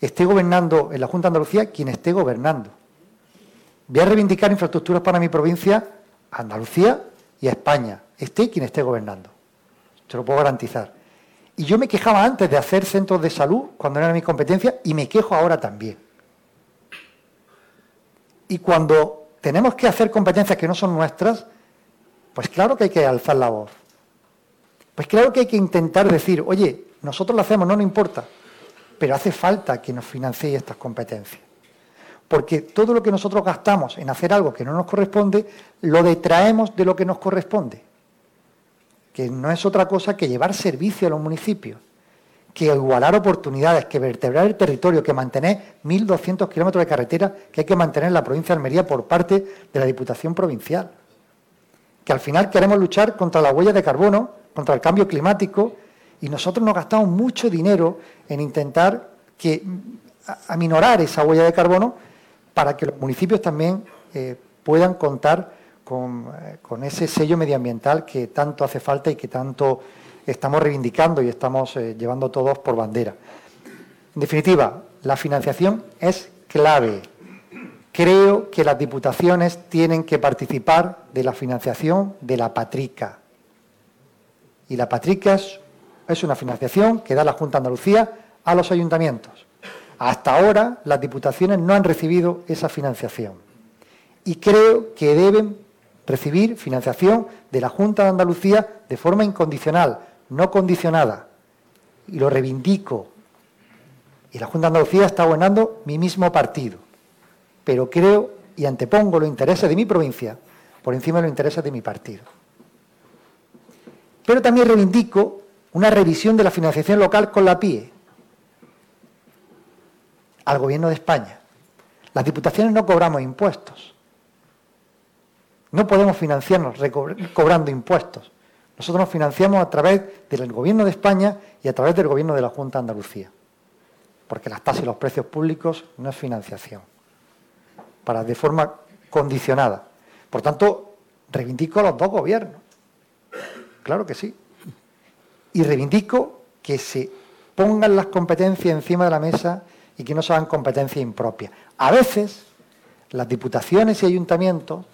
esté gobernando en la Junta de Andalucía quien esté gobernando. Voy a reivindicar infraestructuras para mi provincia, Andalucía y España, esté quien esté gobernando. Te lo puedo garantizar. Y yo me quejaba antes de hacer centros de salud, cuando era mi competencia, y me quejo ahora también. Y cuando tenemos que hacer competencias que no son nuestras, pues claro que hay que alzar la voz. Pues claro que hay que intentar decir, oye, nosotros lo hacemos, no nos importa, pero hace falta que nos financie estas competencias. Porque todo lo que nosotros gastamos en hacer algo que no nos corresponde, lo detraemos de lo que nos corresponde. Que no es otra cosa que llevar servicio a los municipios, que igualar oportunidades, que vertebrar el territorio, que mantener 1.200 kilómetros de carretera que hay que mantener en la provincia de Almería por parte de la Diputación Provincial. Que al final queremos luchar contra la huella de carbono, contra el cambio climático y nosotros nos gastamos mucho dinero en intentar que, aminorar esa huella de carbono para que los municipios también eh, puedan contar eh, con, ese sello medioambiental que tanto hace falta y que tanto estamos reivindicando y estamos eh, llevando todos por bandera. En definitiva, la financiación es clave. Creo que las diputaciones tienen que participar de la financiación de la patrica. Y la patrica es es una financiación que da la Junta de Andalucía a los ayuntamientos. Hasta ahora las diputaciones no han recibido esa financiación y creo que deben recibir financiación de la Junta de Andalucía de forma incondicional, no condicionada. Y lo reivindico. Y la Junta de Andalucía está gobernando mi mismo partido. Pero creo y antepongo los intereses de mi provincia por encima de los intereses de mi partido. Pero también reivindico una revisión de la financiación local con la PIE al Gobierno de España. Las diputaciones no cobramos impuestos. No podemos financiarnos cobrando impuestos. Nosotros nos financiamos a través del Gobierno de España y a través del Gobierno de la Junta de Andalucía. Porque las tasas y los precios públicos no es financiación. Para de forma condicionada. Por tanto, reivindico a los dos gobiernos. Claro que sí y reivindico que se pongan las competencias encima de la mesa y que no sean competencias impropias. A veces, las diputaciones y ayuntamientos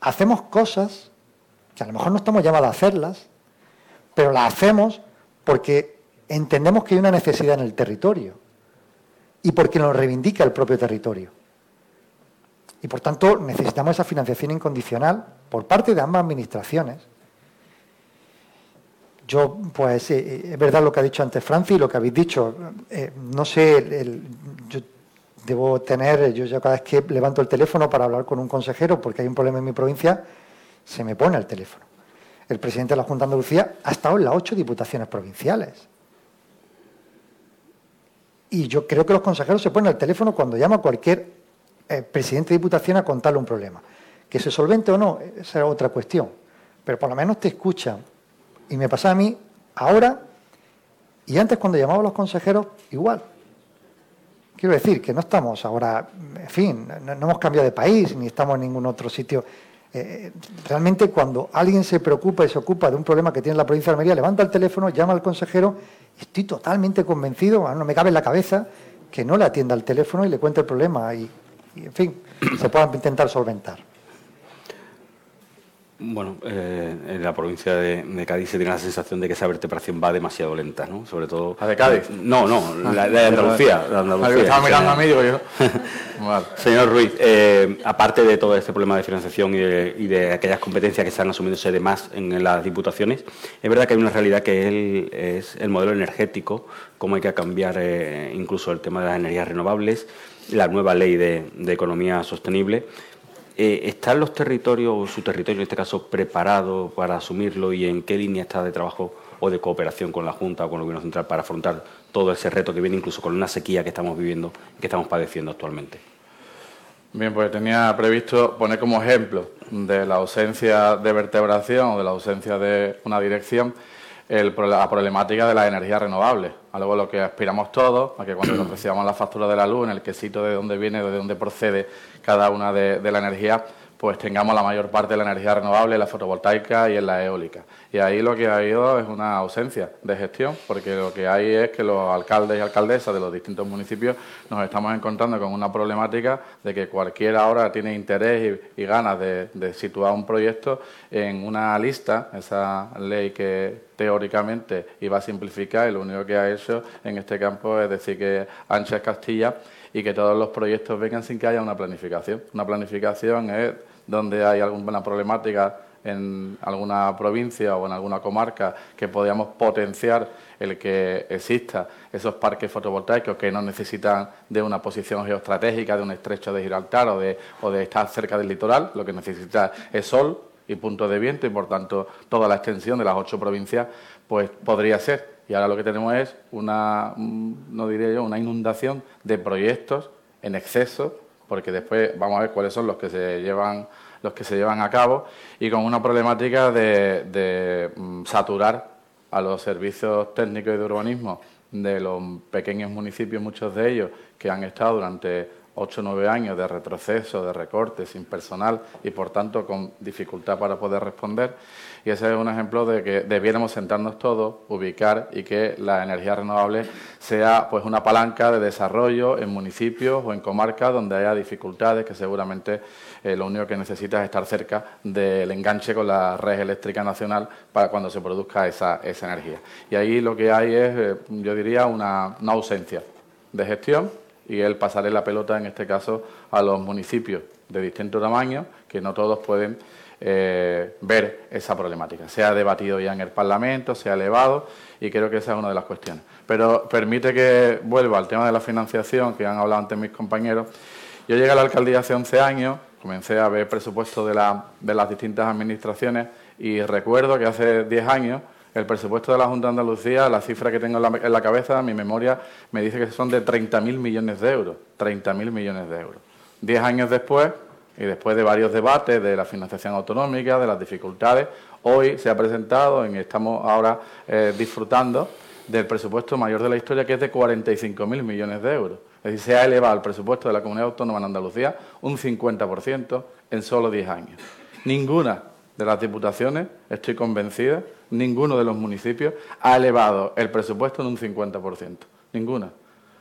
hacemos cosas que a lo mejor no estamos llamados a hacerlas, pero las hacemos porque entendemos que hay una necesidad en el territorio y porque nos reivindica el propio territorio. Y por tanto necesitamos esa financiación incondicional por parte de ambas administraciones yo, pues, eh, eh, es verdad lo que ha dicho antes Francis, lo que habéis dicho. Eh, no sé, yo debo tener, yo cada vez que levanto el teléfono para hablar con un consejero porque hay un problema en mi provincia, se me pone el teléfono. El presidente de la Junta de Andalucía ha estado en las ocho diputaciones provinciales. Y yo creo que los consejeros se ponen el teléfono cuando llama cualquier presidente de diputación a contarle un problema. Que se solvente o no, esa es otra cuestión. Pero por lo menos te escuchan y me pasa a mí ahora y antes cuando llamaba a los consejeros, igual. Quiero decir que no estamos ahora, en fin, no, hemos cambiado de país ni estamos en ningún otro sitio. Eh, realmente cuando alguien se preocupa y se ocupa de un problema que tiene la provincia de Almería, levanta el teléfono, llama al consejero, estoy totalmente convencido, no me cabe en la cabeza, que no le atienda el teléfono y le cuente el problema y, y en fin, se puedan intentar solventar. Bueno, eh, en la provincia de, Cádiz se tiene la sensación de que esa vertebración va demasiado lenta, ¿no? Sobre todo... ¿La de Cádiz? No, no, la, de Andalucía. La Andalucía estaba mirando a mí, digo yo. Señor Ruiz, eh, aparte de todo este problema de financiación y de, aquellas competencias que están asumiéndose de más en las diputaciones, es verdad que hay una realidad que es el modelo energético, cómo hay que cambiar eh, incluso el tema de las energías renovables, la nueva ley de economía sostenible eh, ¿Están los territorios, o su territorio en este caso, preparado para asumirlo y en qué línea está de trabajo o de cooperación con la Junta o con el Gobierno Central para afrontar todo ese reto que viene incluso con una sequía que estamos viviendo, que estamos padeciendo actualmente? Bien, pues tenía previsto poner como ejemplo de la ausencia de vertebración o de la ausencia de una dirección la problemática de las energías renovables, algo a lo que aspiramos todos, a que cuando nos recibamos la factura de la luz, en el quesito de dónde viene, de dónde procede cada una de, la energía, pues tengamos la mayor parte de la energía renovable en la fotovoltaica y en la eólica. Y ahí lo que ha habido es una ausencia de gestión, porque lo que hay es que los alcaldes y alcaldesas de los distintos municipios nos estamos encontrando con una problemática de que cualquiera ahora tiene interés y, ganas de, de, situar un proyecto en una lista, esa ley que teóricamente iba a simplificar y lo único que ha hecho en este campo es decir que ancha es Castilla y que todos los proyectos vengan sin que haya una planificación. Una planificación es donde hay alguna problemática en alguna provincia o en alguna comarca que podamos potenciar el que exista esos parques fotovoltaicos que no necesitan de una posición geoestratégica, de un estrecho de Gibraltar o de, o de estar cerca del litoral, lo que necesita es sol y punto de viento y por tanto toda la extensión de las ocho provincias pues podría ser. Y ahora lo que tenemos es una, no diría yo, una inundación de proyectos en exceso porque después vamos a ver cuáles son los que se llevan los que se llevan a cabo y con una problemática de, mm, saturar a los servicios técnicos y de urbanismo de los pequeños municipios, muchos de ellos que han estado durante ocho o nueve años de retroceso, de recortes, sin personal y por tanto con dificultad para poder responder. Y ese es un ejemplo de que debiéramos sentarnos todos, ubicar y que la energía renovable sea pues una palanca de desarrollo en municipios o en comarcas donde haya dificultades, que seguramente eh, lo único que necesita es estar cerca del enganche con la red eléctrica nacional para cuando se produzca esa, esa energía. Y ahí lo que hay es, eh, yo diría, una, una ausencia de gestión y el pasarle la pelota, en este caso, a los municipios de distinto tamaño, que no todos pueden eh, ver esa problemática. Se ha debatido ya en el Parlamento, se ha elevado y creo que esa es una de las cuestiones. Pero permite que vuelva al tema de la financiación, que han hablado antes mis compañeros. Yo llegué a la alcaldía hace 11 años, comencé a ver presupuestos de, de las distintas administraciones y recuerdo que hace 10 años el presupuesto de la Junta de Andalucía, la cifra que tengo en la, cabeza, mi memoria me dice que son de 30.000 millones de euros. 30.000 millones de euros. Diez años después, y después de varios debates de la financiación autonómica, de las dificultades, hoy se ha presentado y estamos ahora eh, disfrutando del presupuesto mayor de la historia, que es de 45.000 millones de euros. Es decir, se ha elevado el presupuesto de la Comunidad Autónoma en Andalucía un 50% en solo 10 años. Ninguna de las diputaciones, estoy convencida, ninguno de los municipios ha elevado el presupuesto en un 50%. Ninguna.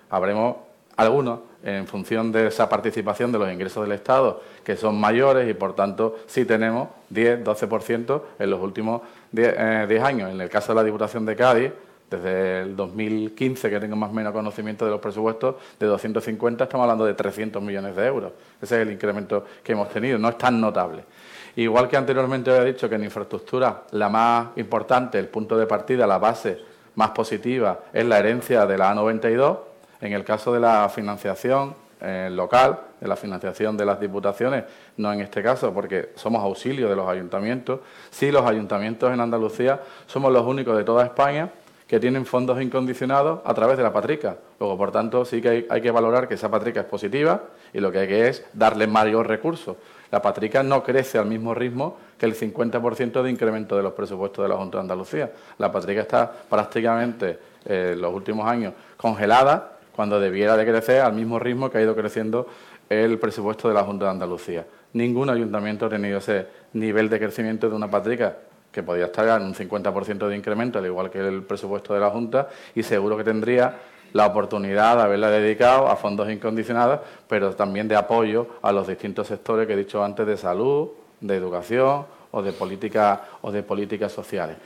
Habremos algunos en función de esa participación de los ingresos del Estado, que son mayores y por tanto sí tenemos 10, 12% en los últimos 10, eh, años. En el caso de la Diputación de Cádiz, desde el 2015, que tengo más o menos conocimiento de los presupuestos, de 250 estamos hablando de 300 millones de euros. Ese es el incremento que hemos tenido. No es tan notable. Igual que anteriormente había dicho que en infraestructura la más importante, el punto de partida, la base más positiva es la herencia de la A92, en el caso de la financiación eh, local, de la financiación de las diputaciones, no en este caso porque somos auxilio de los ayuntamientos, sí los ayuntamientos en Andalucía somos los únicos de toda España que tienen fondos incondicionados a través de la patrica. Luego, por tanto, sí que hay, que valorar que esa patrica es positiva y lo que hay que es darle mayor recursos. La patrica no crece al mismo ritmo que el 50% de incremento de los presupuestos de la Junta de Andalucía. La patrica está prácticamente en eh, los últimos años congelada cuando debiera de crecer al mismo ritmo que ha ido creciendo el presupuesto de la Junta de Andalucía. Ningún ayuntamiento ha tenido ese nivel de crecimiento de una patrica que podría estar en un 50% de incremento, al igual que el presupuesto de la Junta, y seguro que tendría la oportunidad de haberla dedicado a fondos incondicionados, pero también de apoyo a los distintos sectores que he dicho antes de salud, de educación o de política o de políticas sociales.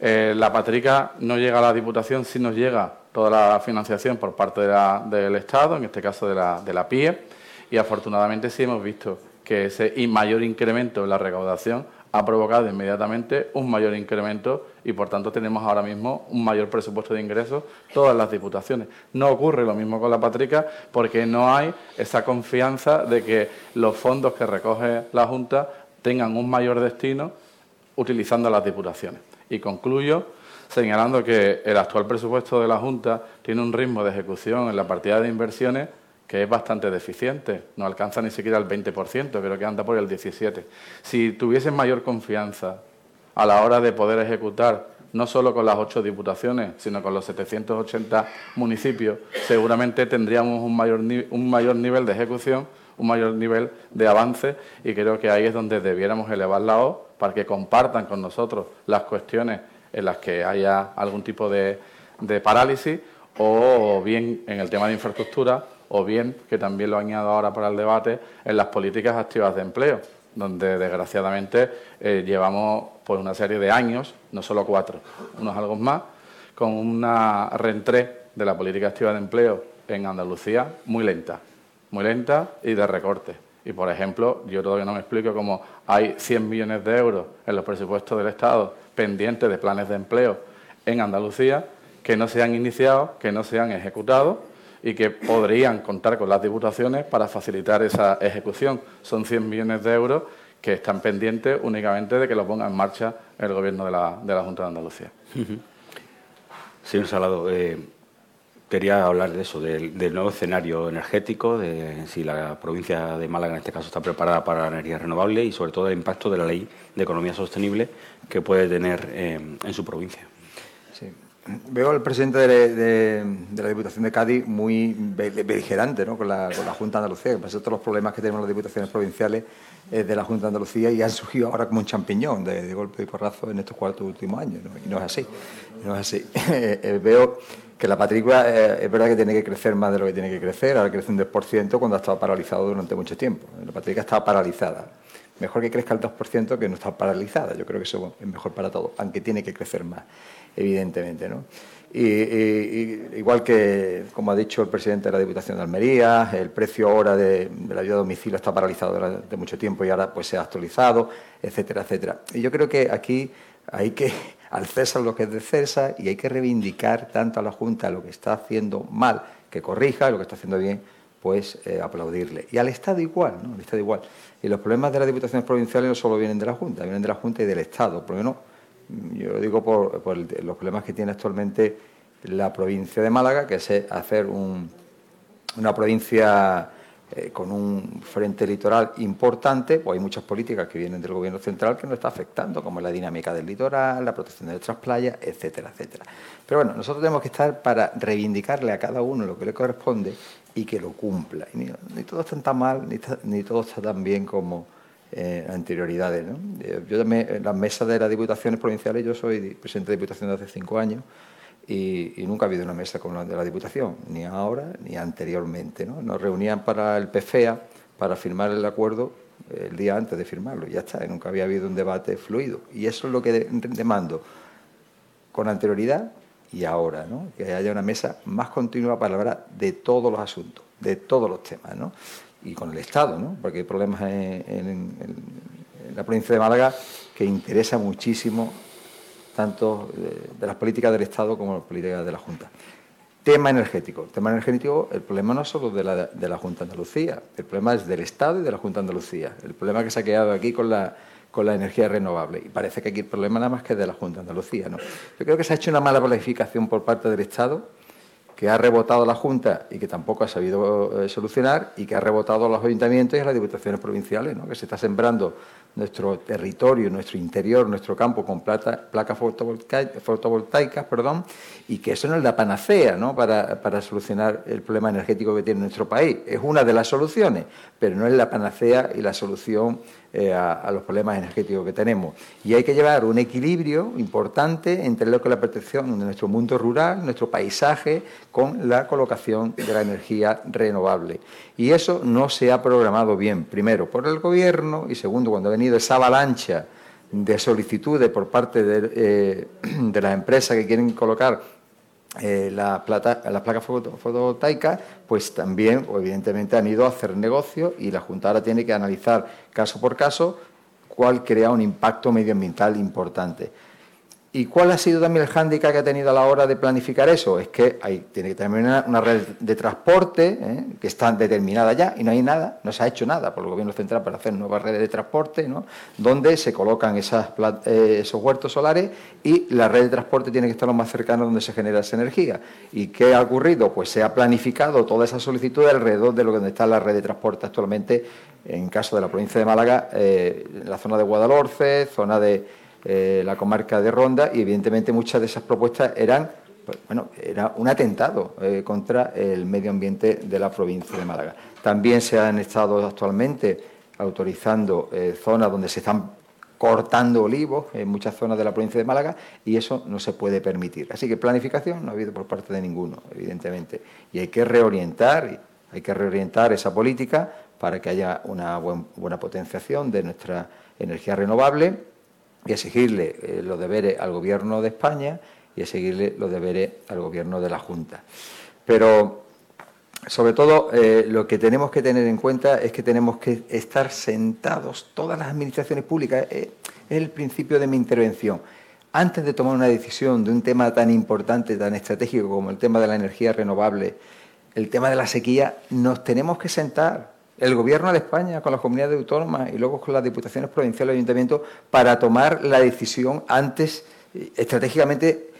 Eh, la Patrica no llega a la Diputación si nos llega toda la financiación por parte del Estado, en este caso de la, de la PIE, y afortunadamente sí hemos visto que ese mayor incremento en la recaudación ha provocado inmediatamente un mayor incremento y por tanto tenemos ahora mismo un mayor presupuesto de ingresos todas las diputaciones. No ocurre lo mismo con la Patrica porque no hay esa confianza de que los fondos que recoge la Junta tengan un mayor destino utilizando las diputaciones. Y concluyo señalando que el actual presupuesto de la Junta tiene un ritmo de ejecución en la partida de inversiones que es bastante deficiente, no alcanza ni siquiera el 20%, creo que anda por el 17%. Si tuviesen mayor confianza a la hora de poder ejecutar, no solo con las ocho diputaciones, sino con los 780 municipios, seguramente tendríamos un mayor, un mayor nivel de ejecución, un mayor nivel de avance y creo que ahí es donde debiéramos elevar la voz para que compartan con nosotros las cuestiones en las que haya algún tipo de parálisis o bien en el tema de infraestructura o bien, que también lo añado ahora para el debate, en las políticas activas de empleo, donde desgraciadamente eh, llevamos pues, una serie de años, no solo cuatro, unos algo más, con una reentré de la política activa de empleo en Andalucía muy lenta, muy lenta y de recorte. Y, por ejemplo, yo todavía no me explico cómo hay 100 millones de euros en los presupuestos del Estado pendientes de planes de empleo en Andalucía que no se han iniciado, que no se han ejecutado y que podrían contar con las diputaciones para facilitar esa ejecución. Son 100 millones de euros que están pendientes únicamente de que los ponga en marcha el Gobierno de la, de la Junta de Andalucía. Señor Salado, eh, quería hablar de eso, del, nuevo escenario energético, de si la provincia de Málaga en este caso está preparada para la energía renovable y sobre todo el impacto de la ley de economía sostenible que puede tener eh, en su provincia. Veo al presidente de, la Diputación de Cádiz muy beligerante ¿no? con, la, Junta de Andalucía, que pasa todos los problemas que tenemos las diputaciones provinciales eh, de la Junta de Andalucía y han surgido ahora como un champiñón de, golpe y porrazo en estos cuatro últimos años. Y no es así. No es así. Eh, veo que la matrícula eh, es verdad que tiene que crecer más de lo que tiene que crecer, ahora crece un 10% cuando ha estado paralizado durante mucho tiempo. La matrícula está paralizada. Mejor que crezca el 2% que no está paralizada. Yo creo que eso es mejor para todos, aunque tiene que crecer más evidentemente. ¿no? Y, igual que, como ha dicho el presidente de la Diputación de Almería, el precio ahora de, la ayuda a domicilio está paralizado durante mucho tiempo y ahora pues se ha actualizado, etcétera, etcétera. Y yo creo que aquí hay que al César lo que es de César y hay que reivindicar tanto a la Junta lo que está haciendo mal, que corrija, lo que está haciendo bien, pues eh, aplaudirle. Y al Estado igual, ¿no? Al Estado igual. Y los problemas de las diputaciones provinciales no solo vienen de la Junta, vienen de la Junta y del Estado, porque no yo lo digo por, los problemas que tiene actualmente la provincia de Málaga, que es hacer una provincia eh, con un frente litoral importante, pues hay muchas políticas que vienen del gobierno central que nos está afectando, como la dinámica del litoral, la protección de nuestras playas, etcétera, etcétera. Pero bueno, nosotros tenemos que estar para reivindicarle a cada uno lo que le corresponde y que lo cumpla. ni, todo está tan mal, ni todo está tan bien como eh, anterioridades. ¿no? Eh, yo también, en las mesas de las diputaciones provinciales, yo soy presidente de diputación de hace cinco años y, nunca ha habido una mesa como la de la diputación, ni ahora ni anteriormente. ¿no? Nos reunían para el PFEA para firmar el acuerdo el día antes de firmarlo, ya está, nunca había habido un debate fluido. Y eso es lo que demando con anterioridad y ahora, ¿no? que haya una mesa más continua para hablar de todos los asuntos, de todos los temas. ¿no? Y con el Estado, ¿no? porque hay problemas en, la provincia de Málaga que interesa muchísimo tanto de, las políticas del Estado como las políticas de la Junta. Tema energético. tema energético, el problema no es solo de la, de la Junta de Andalucía, el problema es del Estado y de la Junta de Andalucía. El problema que se ha quedado aquí con la, con la energía renovable. Y parece que aquí el problema nada más que es de la Junta de Andalucía. ¿no? Yo creo que se ha hecho una mala planificación por parte del Estado que ha rebotado la Junta y que tampoco ha sabido eh, solucionar y que ha rebotado a los ayuntamientos y a las diputaciones provinciales, ¿no? que se está sembrando nuestro territorio, nuestro interior, nuestro campo con placas fotovoltaicas, perdón, y que eso no es la panacea ¿no? Para, para, solucionar el problema energético que tiene nuestro país. Es una de las soluciones, pero no es la panacea y la solución eh, a, los problemas energéticos que tenemos. Y hay que llevar un equilibrio importante entre lo que es la protección de nuestro mundo rural, nuestro paisaje, con la colocación de la energía renovable. Y eso no se ha programado bien, primero por el Gobierno y segundo cuando ha venido esa avalancha de solicitudes por parte de, eh, de las empresas que quieren colocar eh, la las placas fotovoltaicas, pues también, evidentemente, han ido a hacer negocio y la Junta ahora tiene que analizar caso por caso cuál crea un impacto medioambiental importante. ¿Y cuál ha sido también el hándicap que ha tenido a la hora de planificar eso? Es que hay, tiene que tener una, red de transporte ¿eh? que está determinada ya y no hay nada, no se ha hecho nada por el Gobierno Central para hacer nuevas redes de transporte, ¿no? donde se colocan eh, esos huertos solares y la red de transporte tiene que estar lo más cercano donde se genera esa energía. ¿Y qué ha ocurrido? Pues se ha planificado toda esa solicitud alrededor de lo que está la red de transporte actualmente, en caso de la provincia de Málaga, eh, en la zona de Guadalhorce, zona de eh, la comarca de Ronda y evidentemente muchas de esas propuestas eran bueno, era un atentado eh, contra el medio ambiente de la provincia de Málaga. También se han estado actualmente autorizando eh, zonas donde se están cortando olivos en muchas zonas de la provincia de Málaga y eso no se puede permitir. Así que planificación no ha habido por parte de ninguno, evidentemente. Y hay que reorientar, hay que reorientar esa política para que haya una buena potenciación de nuestra energía renovable y exigirle eh, los deberes al Gobierno de España y exigirle los deberes al Gobierno de la Junta. Pero sobre todo eh, lo que tenemos que tener en cuenta es que tenemos que estar sentados, todas las administraciones públicas, eh, es el principio de mi intervención. Antes de tomar una decisión de un tema tan importante, tan estratégico como el tema de la energía renovable, el tema de la sequía, nos tenemos que sentar, el Gobierno de España con las comunidades autónomas y luego con las diputaciones provinciales y ayuntamientos para tomar la decisión antes, eh, estratégicamente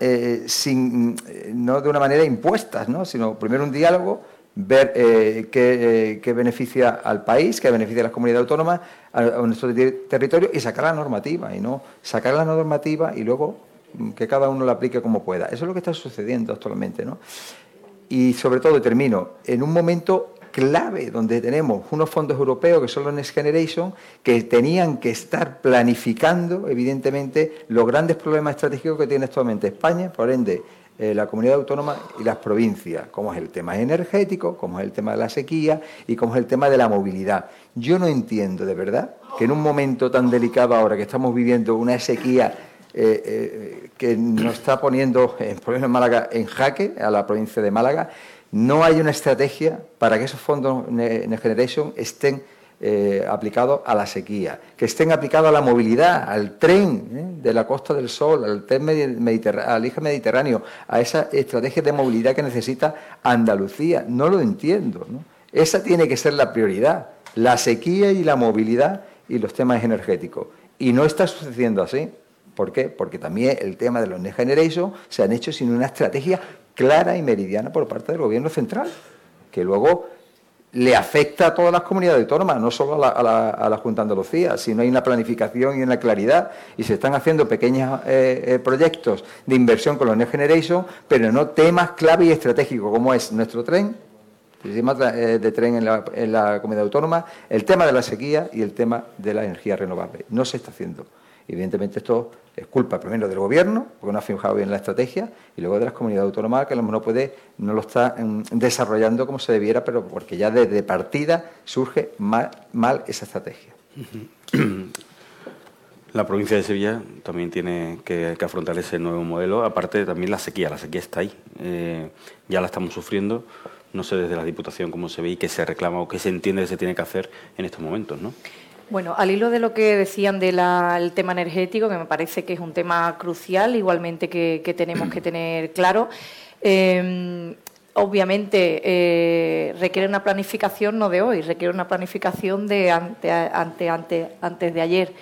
eh, sin, eh, no de una manera impuesta, ¿no? sino primero un diálogo, ver qué, beneficia al país, qué beneficia a las comunidades autónomas, a, nuestro territorio y sacar la normativa, y no sacar la normativa y luego mm, que cada uno la aplique como pueda. Eso es lo que está sucediendo actualmente. ¿no? Y sobre todo, termino, en un momento clave donde tenemos unos fondos europeos que son los Next Generation que tenían que estar planificando, evidentemente, los grandes problemas estratégicos que tiene actualmente España, por ende, eh, la comunidad autónoma y las provincias, como es el tema energético, como es el tema de la sequía y como es el tema de la movilidad. Yo no entiendo de verdad que en un momento tan delicado ahora que estamos viviendo una sequía eh, eh, que nos está poniendo en problemas Málaga en jaque a la provincia de Málaga, no hay una estrategia para que esos fondos Next Generation estén eh, aplicados a la sequía, que estén aplicados a la movilidad, al tren ¿eh? de la Costa del Sol, al tren al eje mediterráneo, a esa estrategia de movilidad que necesita Andalucía. No lo entiendo. Esa tiene que ser la prioridad, la sequía y la movilidad y los temas energéticos. Y no está sucediendo así. ¿Por qué? Porque también el tema de los Next Generation se han hecho sin una estrategia clara y meridiana por parte del Gobierno central, que luego le afecta a todas las comunidades autónomas, no solo a la, Junta de Andalucía, sino hay una planificación y una claridad, y se están haciendo pequeños eh, eh, proyectos de inversión con los Next Generation, pero no temas clave y estratégicos, como es nuestro tren, el eh, de tren en la, en la comunidad autónoma, el tema de la sequía y el tema de la energía renovable. No se está haciendo. Evidentemente esto es culpa primero del gobierno, porque no ha fijado bien la estrategia, y luego de las comunidades autónomas que a lo mejor no puede, no lo está em, desarrollando como se debiera, pero porque ya desde partida surge mal, esa estrategia. La provincia de Sevilla también tiene que, afrontar ese nuevo modelo, aparte también la sequía, la sequía está ahí, eh, ya la estamos sufriendo, no sé desde la Diputación cómo se ve y qué se reclama o qué se entiende que se tiene que hacer en estos momentos, ¿no? Bueno, al hilo de lo que decían del tema energético, que me parece que es un tema crucial, igualmente que, tenemos que tener claro, em, obviamente eh, requiere una planificación no de hoy, requiere una planificación de antes de ayer.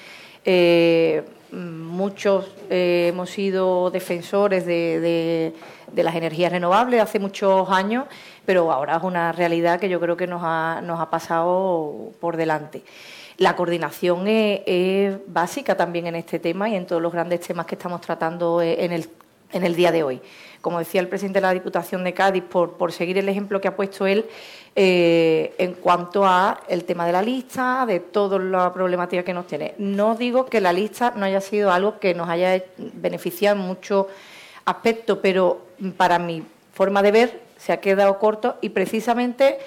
Eh, muchos eh, hemos sido defensores de, las energías renovables hace muchos años, pero ahora es una realidad que yo creo que nos ha pasado por delante. La coordinación es, básica también en este tema y en todos los grandes temas que estamos tratando en el, en el día de hoy. Como decía el presidente de la Diputación de Cádiz, por, seguir el ejemplo que ha puesto él eh, en cuanto a el tema de la lista, de toda la problemática que nos tiene. No digo que la lista no haya sido algo que nos haya beneficiado en muchos aspectos, pero para mi forma de ver se ha quedado corto y precisamente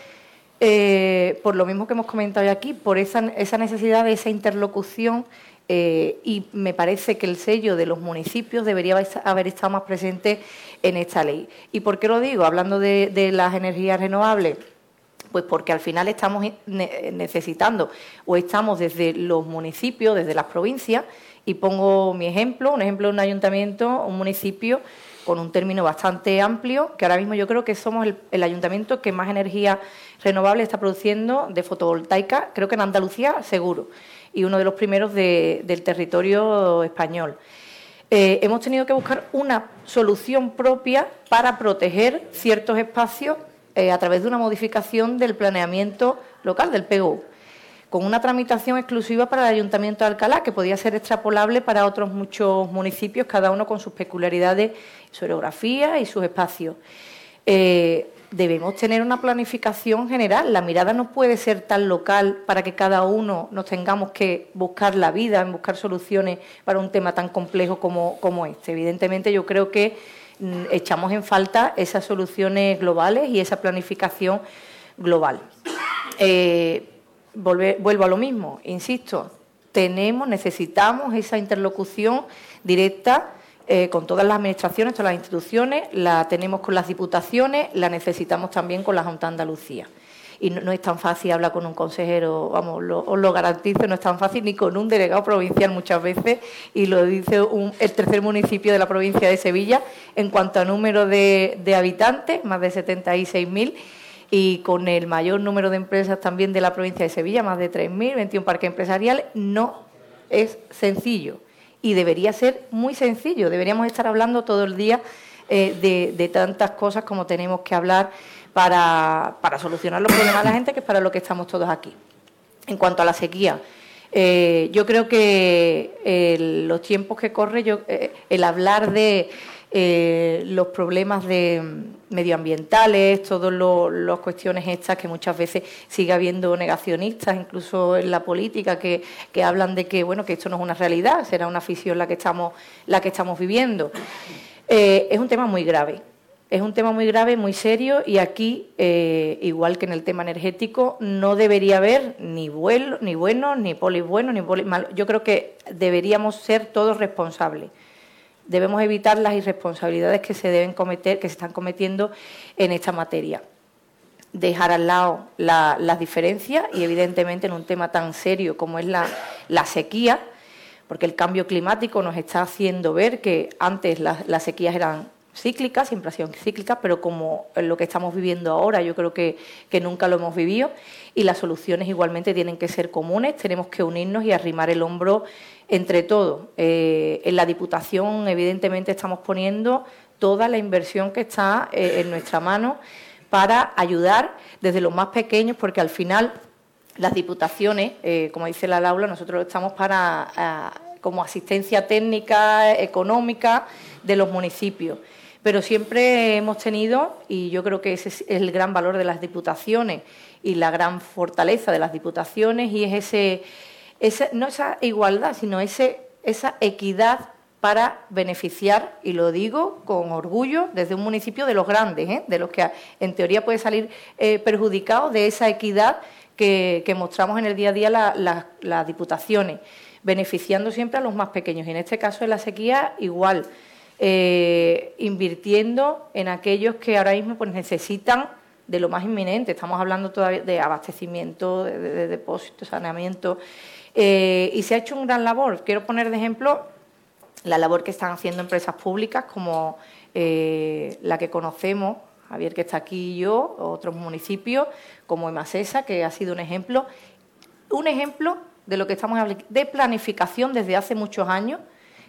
eh, por lo mismo que hemos comentado aquí, por esa, necesidad de esa interlocución eh, y me parece que el sello de los municipios debería haber estado más presente en esta ley. ¿Y por qué lo digo? Hablando de, las energías renovables. Pues porque al final estamos necesitando o estamos desde los municipios, desde las provincias, y pongo mi ejemplo, un ejemplo de un ayuntamiento, un municipio con un término bastante amplio, que ahora mismo yo creo que somos el, ayuntamiento que más energía renovable está produciendo de fotovoltaica, creo que en Andalucía seguro, y uno de los primeros del territorio español. Eh, hemos tenido que buscar una solución propia para proteger ciertos espacios eh, a través de una modificación del planeamiento local, del PGU. Con una tramitación exclusiva para el Ayuntamiento de Alcalá, que podía ser extrapolable para otros muchos municipios, cada uno con sus peculiaridades, su orografía y sus espacios. Eh, debemos tener una planificación general. La mirada no puede ser tan local para que cada uno nos tengamos que buscar la vida, en buscar soluciones para un tema tan complejo como, este. Evidentemente, yo creo que mm, echamos en falta esas soluciones globales y esa planificación global. Eh, vuelvo a lo mismo, insisto, tenemos, necesitamos esa interlocución directa eh, con todas las administraciones, todas las instituciones, la tenemos con las diputaciones, la necesitamos también con la Junta de Andalucía. Y no, es tan fácil hablar con un consejero, vamos, os lo garantizo, no es tan fácil ni con un delegado provincial muchas veces, y lo dice el tercer municipio de la provincia de Sevilla, en cuanto a número de, de habitantes, más de 76.000, y con el mayor número de empresas también de la provincia de Sevilla, más de 3.000, 21 parques empresariales, no es sencillo y debería ser muy sencillo. Deberíamos estar hablando todo el día eh, de, tantas cosas como tenemos que hablar para, solucionar los problemas de la gente, que es para lo que estamos todos aquí. En cuanto a la sequía, eh, yo creo que eh, los tiempos que corre, yo, el hablar de eh, los problemas de medioambientales, todas las cuestiones estas que muchas veces sigue habiendo negacionistas, incluso en la política, que, hablan de que bueno que esto no es una realidad, será una ficción la que estamos, la que estamos viviendo. Eh, es un tema muy grave. Es un tema muy grave, muy serio y aquí, eh, igual que en el tema energético, no debería haber ni, vuelo, ni buenos, ni polis buenos, ni polis malos. Yo creo que deberíamos ser todos responsables debemos evitar las irresponsabilidades que se deben cometer, que se están cometiendo en esta materia. Dejar al lado las diferencias y, evidentemente, en un tema tan serio como es la, sequía, porque el cambio climático nos está haciendo ver que antes las, sequías eran cíclicas, siempre han sido cíclicas, pero como lo que estamos viviendo ahora, yo creo que, que, nunca lo hemos vivido y las soluciones igualmente tienen que ser comunes, tenemos que unirnos y arrimar el hombro entre todos. Eh, en la Diputación, evidentemente, estamos poniendo toda la inversión que está eh, en nuestra mano para ayudar desde los más pequeños, porque al final las diputaciones, eh, como dice la Laura, nosotros estamos para como asistencia técnica, económica de los municipios. Pero siempre hemos tenido, y yo creo que ese es el gran valor de las diputaciones y la gran fortaleza de las diputaciones, y es ese no esa igualdad, sino ese, esa equidad para beneficiar, y lo digo con orgullo, desde un municipio de los grandes, ¿eh? de los que en teoría puede salir eh, perjudicados de esa equidad que, mostramos en el día a día las diputaciones, beneficiando siempre a los más pequeños. Y en este caso de la sequía, igual, eh, invirtiendo en aquellos que ahora mismo pues, necesitan de lo más inminente. Estamos hablando todavía de abastecimiento, de, de depósito, saneamiento. Eh, y se ha hecho un gran labor. Quiero poner de ejemplo la labor que están haciendo empresas públicas como eh, la que conocemos, Javier que está aquí y yo, otros municipios como Emasesa, que ha sido un ejemplo, un ejemplo de lo que estamos hablando, de planificación desde hace muchos años,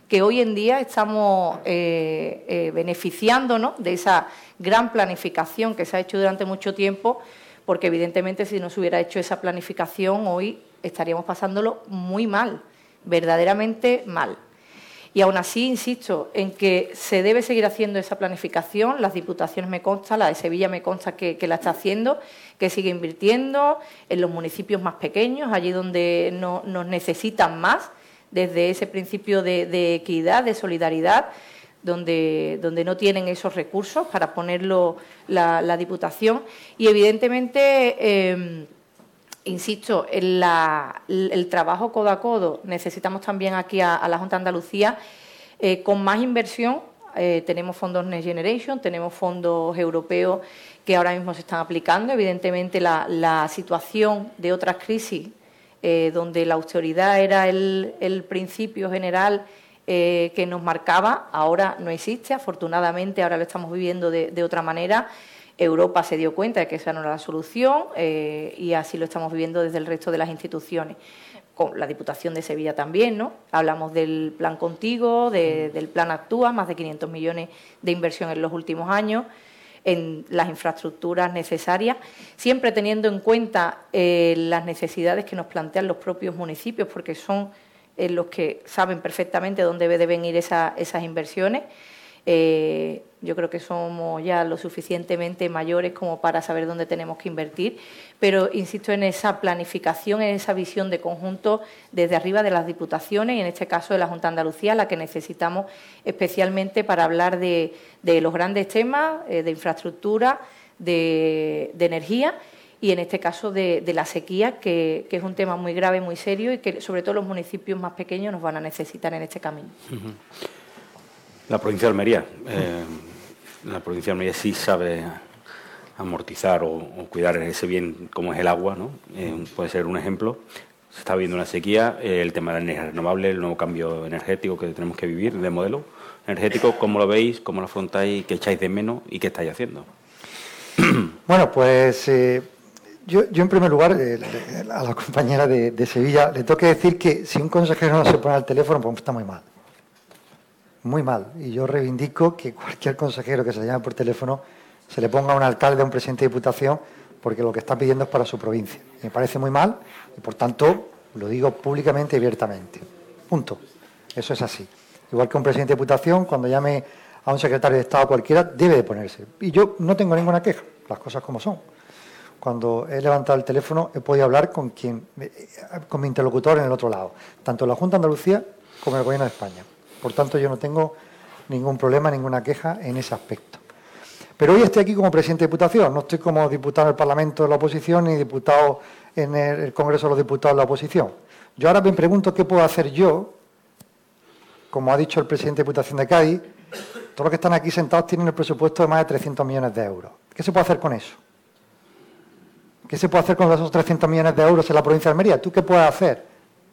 que hoy en día estamos eh, beneficiándonos de esa gran planificación que se ha hecho durante mucho tiempo, porque evidentemente si no se hubiera hecho esa planificación hoy estaríamos pasándolo muy mal, verdaderamente mal. Y aún así, insisto, en que se debe seguir haciendo esa planificación. Las diputaciones me consta, la de Sevilla me consta que, la está haciendo, que sigue invirtiendo en los municipios más pequeños, allí donde no, nos necesitan más, desde ese principio de, equidad, de solidaridad, donde, donde, no tienen esos recursos para ponerlo la, Diputación. Y evidentemente. Eh, insisto, en el trabajo codo a codo, necesitamos también aquí a, la Junta de Andalucía eh, con más inversión. Eh, tenemos fondos Next Generation, tenemos fondos europeos que ahora mismo se están aplicando. Evidentemente, la, situación de otras crisis, eh, donde la austeridad era el, principio general que nos marcaba, ahora no existe. Afortunadamente, ahora lo estamos viviendo de otra manera. Europa se dio cuenta de que esa no era la solución eh, y así lo estamos viviendo desde el resto de las instituciones. Con la Diputación de Sevilla también, ¿no? Hablamos del Plan Contigo, del Plan Actúa, más de 500 millones de inversión en los últimos años. En las infraestructuras necesarias, siempre teniendo en cuenta eh, las necesidades que nos plantean los propios municipios, porque son eh, los que saben perfectamente dónde deben ir esas inversiones. Eh, yo creo que somos ya lo suficientemente mayores como para saber dónde tenemos que invertir, pero insisto en esa planificación, en esa visión de conjunto desde arriba de las diputaciones y en este caso de la Junta de Andalucía, la que necesitamos especialmente para hablar de, los grandes temas eh, de infraestructura, de, energía y en este caso de, la sequía, que, es un tema muy grave, muy serio y que sobre todo los municipios más pequeños nos van a necesitar en este camino. La provincia de Almería. Eh, la provincia de Almería sí sabe amortizar o, cuidar ese bien como es el agua, ¿no? Eh, puede ser un ejemplo. Se está viendo una sequía, eh, el tema de la energía renovable, el nuevo cambio energético que tenemos que vivir de modelo energético. ¿Cómo lo veis? ¿Cómo lo afrontáis? ¿Qué echáis de menos? ¿Y qué estáis haciendo? Bueno, pues yo, en primer lugar, a la compañera de, de, Sevilla, le tengo que decir que si un consejero no se pone al teléfono, pues está muy mal muy mal. Y yo reivindico que cualquier consejero que se llame por teléfono se le ponga a un alcalde, a un presidente de diputación, porque lo que está pidiendo es para su provincia. Me parece muy mal y, por tanto, lo digo públicamente y abiertamente. Punto. Eso es así. Igual que un presidente de diputación, cuando llame a un secretario de Estado cualquiera, debe de ponerse. Y yo no tengo ninguna queja, las cosas como son. Cuando he levantado el teléfono, he podido hablar con, quien, eh, con mi interlocutor en el otro lado, tanto la Junta de Andalucía como el Gobierno de España. Por tanto, yo no tengo ningún problema, ninguna queja en ese aspecto. Pero hoy estoy aquí como presidente de Diputación, no estoy como diputado en el Parlamento de la oposición ni diputado en el Congreso de los Diputados de la oposición. Yo ahora me pregunto qué puedo hacer yo, como ha dicho el presidente de Diputación de Cádiz, todos los que están aquí sentados tienen el presupuesto de más de 300 millones de euros. ¿Qué se puede hacer con eso? ¿Qué se puede hacer con esos 300 millones de euros en la provincia de Almería? ¿Tú qué puedes hacer?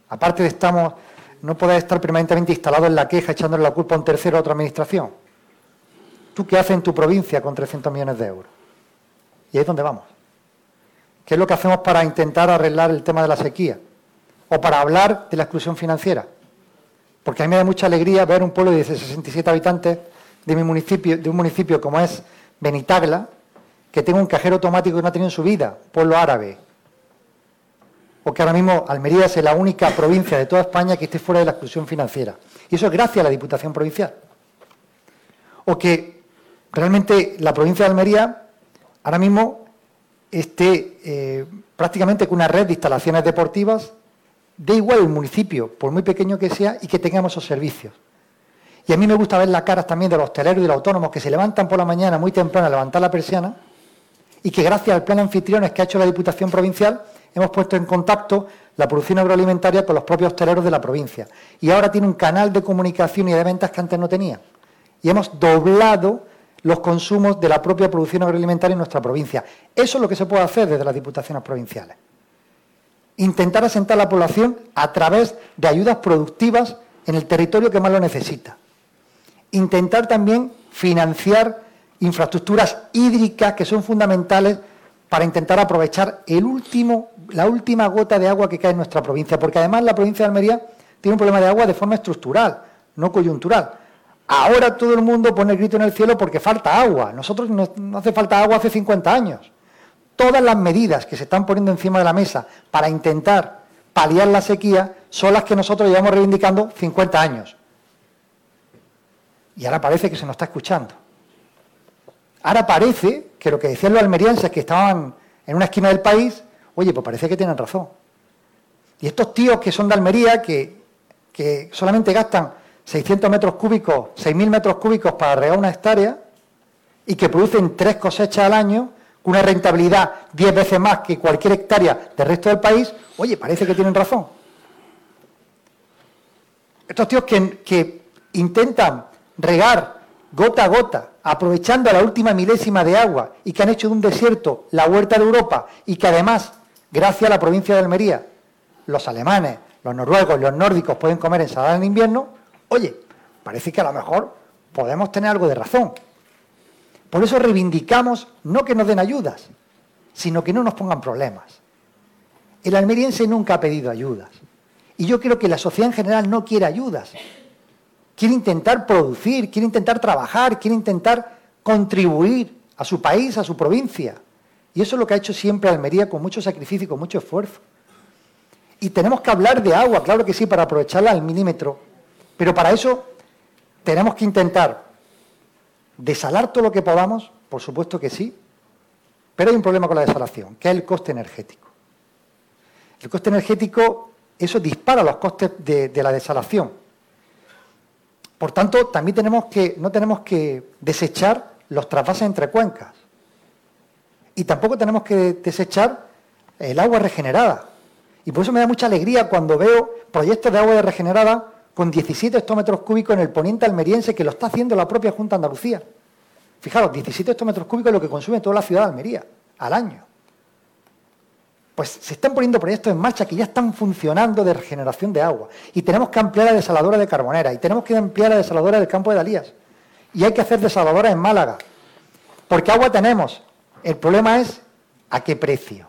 Aparte de estamos no puedes estar permanentemente instalado en la queja echándole la culpa a un tercero a otra administración. ¿Tú qué haces en tu provincia con 300 millones de euros? Y ahí es donde vamos. ¿Qué es lo que hacemos para intentar arreglar el tema de la sequía? O para hablar de la exclusión financiera. Porque a mí me da mucha alegría ver un pueblo de 67 habitantes de mi municipio, de un municipio como es Benitagla, que tenga un cajero automático que no ha tenido en su vida, pueblo árabe, o que ahora mismo Almería es la única provincia de toda España que esté fuera de la exclusión financiera. Y eso es gracias a la Diputación Provincial. O que realmente la provincia de Almería ahora mismo esté eh, prácticamente con una red de instalaciones deportivas, de igual el municipio, por muy pequeño que sea, y que tengamos esos servicios. Y a mí me gusta ver las caras también de los hosteleros y los autónomos que se levantan por la mañana muy temprano a levantar la persiana y que gracias al plan anfitriones que ha hecho la Diputación Provincial hemos puesto en contacto la producción agroalimentaria con los propios hosteleros de la provincia. Y ahora tiene un canal de comunicación y de ventas que antes no tenía. Y hemos doblado los consumos de la propia producción agroalimentaria en nuestra provincia. Eso es lo que se puede hacer desde las diputaciones provinciales. Intentar asentar a la población a través de ayudas productivas en el territorio que más lo necesita. Intentar también financiar infraestructuras hídricas que son fundamentales para intentar aprovechar el último, la última gota de agua que cae en nuestra provincia, porque además la provincia de Almería tiene un problema de agua de forma estructural, no coyuntural. Ahora todo el mundo pone el grito en el cielo porque falta agua. Nosotros no, no hace falta agua hace 50 años. Todas las medidas que se están poniendo encima de la mesa para intentar paliar la sequía son las que nosotros llevamos reivindicando 50 años. Y ahora parece que se nos está escuchando. Ahora parece que lo que decían los almerienses que estaban en una esquina del país, oye, pues parece que tienen razón. Y estos tíos que son de Almería, que, que solamente gastan 600 metros cúbicos, 6.000 metros cúbicos para regar una hectárea y que producen tres cosechas al año, con una rentabilidad 10 veces más que cualquier hectárea del resto del país, oye, parece que tienen razón. Estos tíos que, que intentan regar gota a gota aprovechando la última milésima de agua y que han hecho de un desierto la huerta de Europa y que además, gracias a la provincia de Almería, los alemanes, los noruegos, los nórdicos pueden comer ensalada en invierno, oye, parece que a lo mejor podemos tener algo de razón. Por eso reivindicamos no que nos den ayudas, sino que no nos pongan problemas. El almeriense nunca ha pedido ayudas. Y yo creo que la sociedad en general no quiere ayudas quiere intentar producir, quiere intentar trabajar, quiere intentar contribuir a su país, a su provincia. Y eso es lo que ha hecho siempre Almería con mucho sacrificio con mucho esfuerzo. Y tenemos que hablar de agua, claro que sí, para aprovecharla al milímetro. Pero para eso tenemos que intentar desalar todo lo que podamos, por supuesto que sí, pero hay un problema con la desalación, que es el coste energético. El coste energético, eso dispara los costes de, de la desalación. Por tanto, también tenemos que, no tenemos que desechar los trasvases entre cuencas. Y tampoco tenemos que desechar el agua regenerada. Y por eso me da mucha alegría cuando veo proyectos de agua regenerada con 17 hectómetros cúbicos en el poniente almeriense que lo está haciendo la propia Junta de Andalucía. Fijaros, 17 hectómetros cúbicos es lo que consume toda la ciudad de Almería al año. Pues se están poniendo proyectos en marcha que ya están funcionando de regeneración de agua. Y tenemos que ampliar la desaladora de Carbonera. Y tenemos que ampliar la desaladora del campo de Dalías. Y hay que hacer desaladoras en Málaga. Porque agua tenemos. El problema es a qué precio.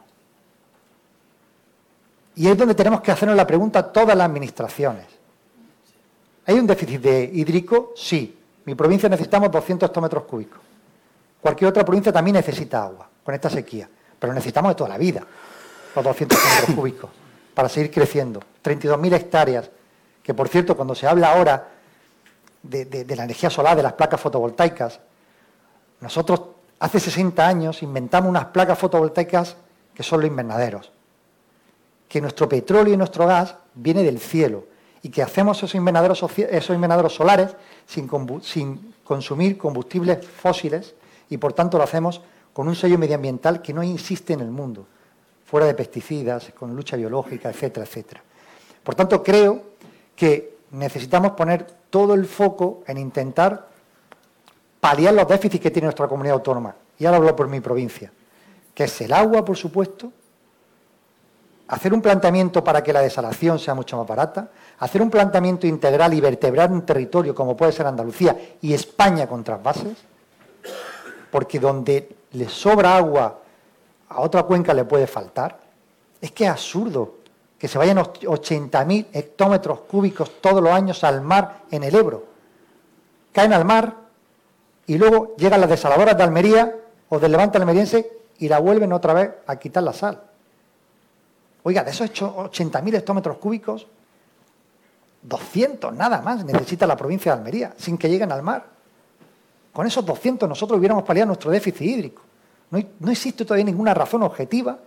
Y es donde tenemos que hacernos la pregunta a todas las administraciones. ¿Hay un déficit de hídrico? Sí. Mi provincia necesitamos 200 hectómetros cúbicos. Cualquier otra provincia también necesita agua con esta sequía. Pero necesitamos de toda la vida los 200 hectómetros cúbicos para seguir creciendo. 32.000 hectáreas, que por cierto, cuando se habla ahora de, de la energía solar, de las placas fotovoltaicas, nosotros hace 60 años inventamos unas placas fotovoltaicas que son los invernaderos. Que nuestro petróleo y nuestro gas viene del cielo y que hacemos esos invernaderos, solares sin, sin consumir combustibles fósiles y por tanto lo hacemos con un sello medioambiental que no existe en el mundo, fuera de pesticidas, con lucha biológica, etcétera, etcétera. Por tanto, creo que necesitamos poner todo el foco en intentar paliar los déficits que tiene nuestra comunidad autónoma. Y ahora hablo por mi provincia, que es el agua, por supuesto, hacer un planteamiento para que la desalación sea mucho más barata, hacer un planteamiento integral y vertebrar un territorio como puede ser Andalucía y España con trasvases, porque donde le sobra agua a otra cuenca le puede faltar, es que es absurdo que se vayan 80.000 hectómetros cúbicos todos los años al mar en el Ebro. Caen al mar y luego llegan las desaladoras de Almería o del Levante almeriense y la vuelven otra vez a quitar la sal. Oiga, de esos 80.000 hectómetros cúbicos, 200 nada más necesita la provincia de Almería, sin que lleguen al mar. Con esos 200 nosotros hubiéramos paliado nuestro déficit hídrico. No, existe todavía ninguna razón objetiva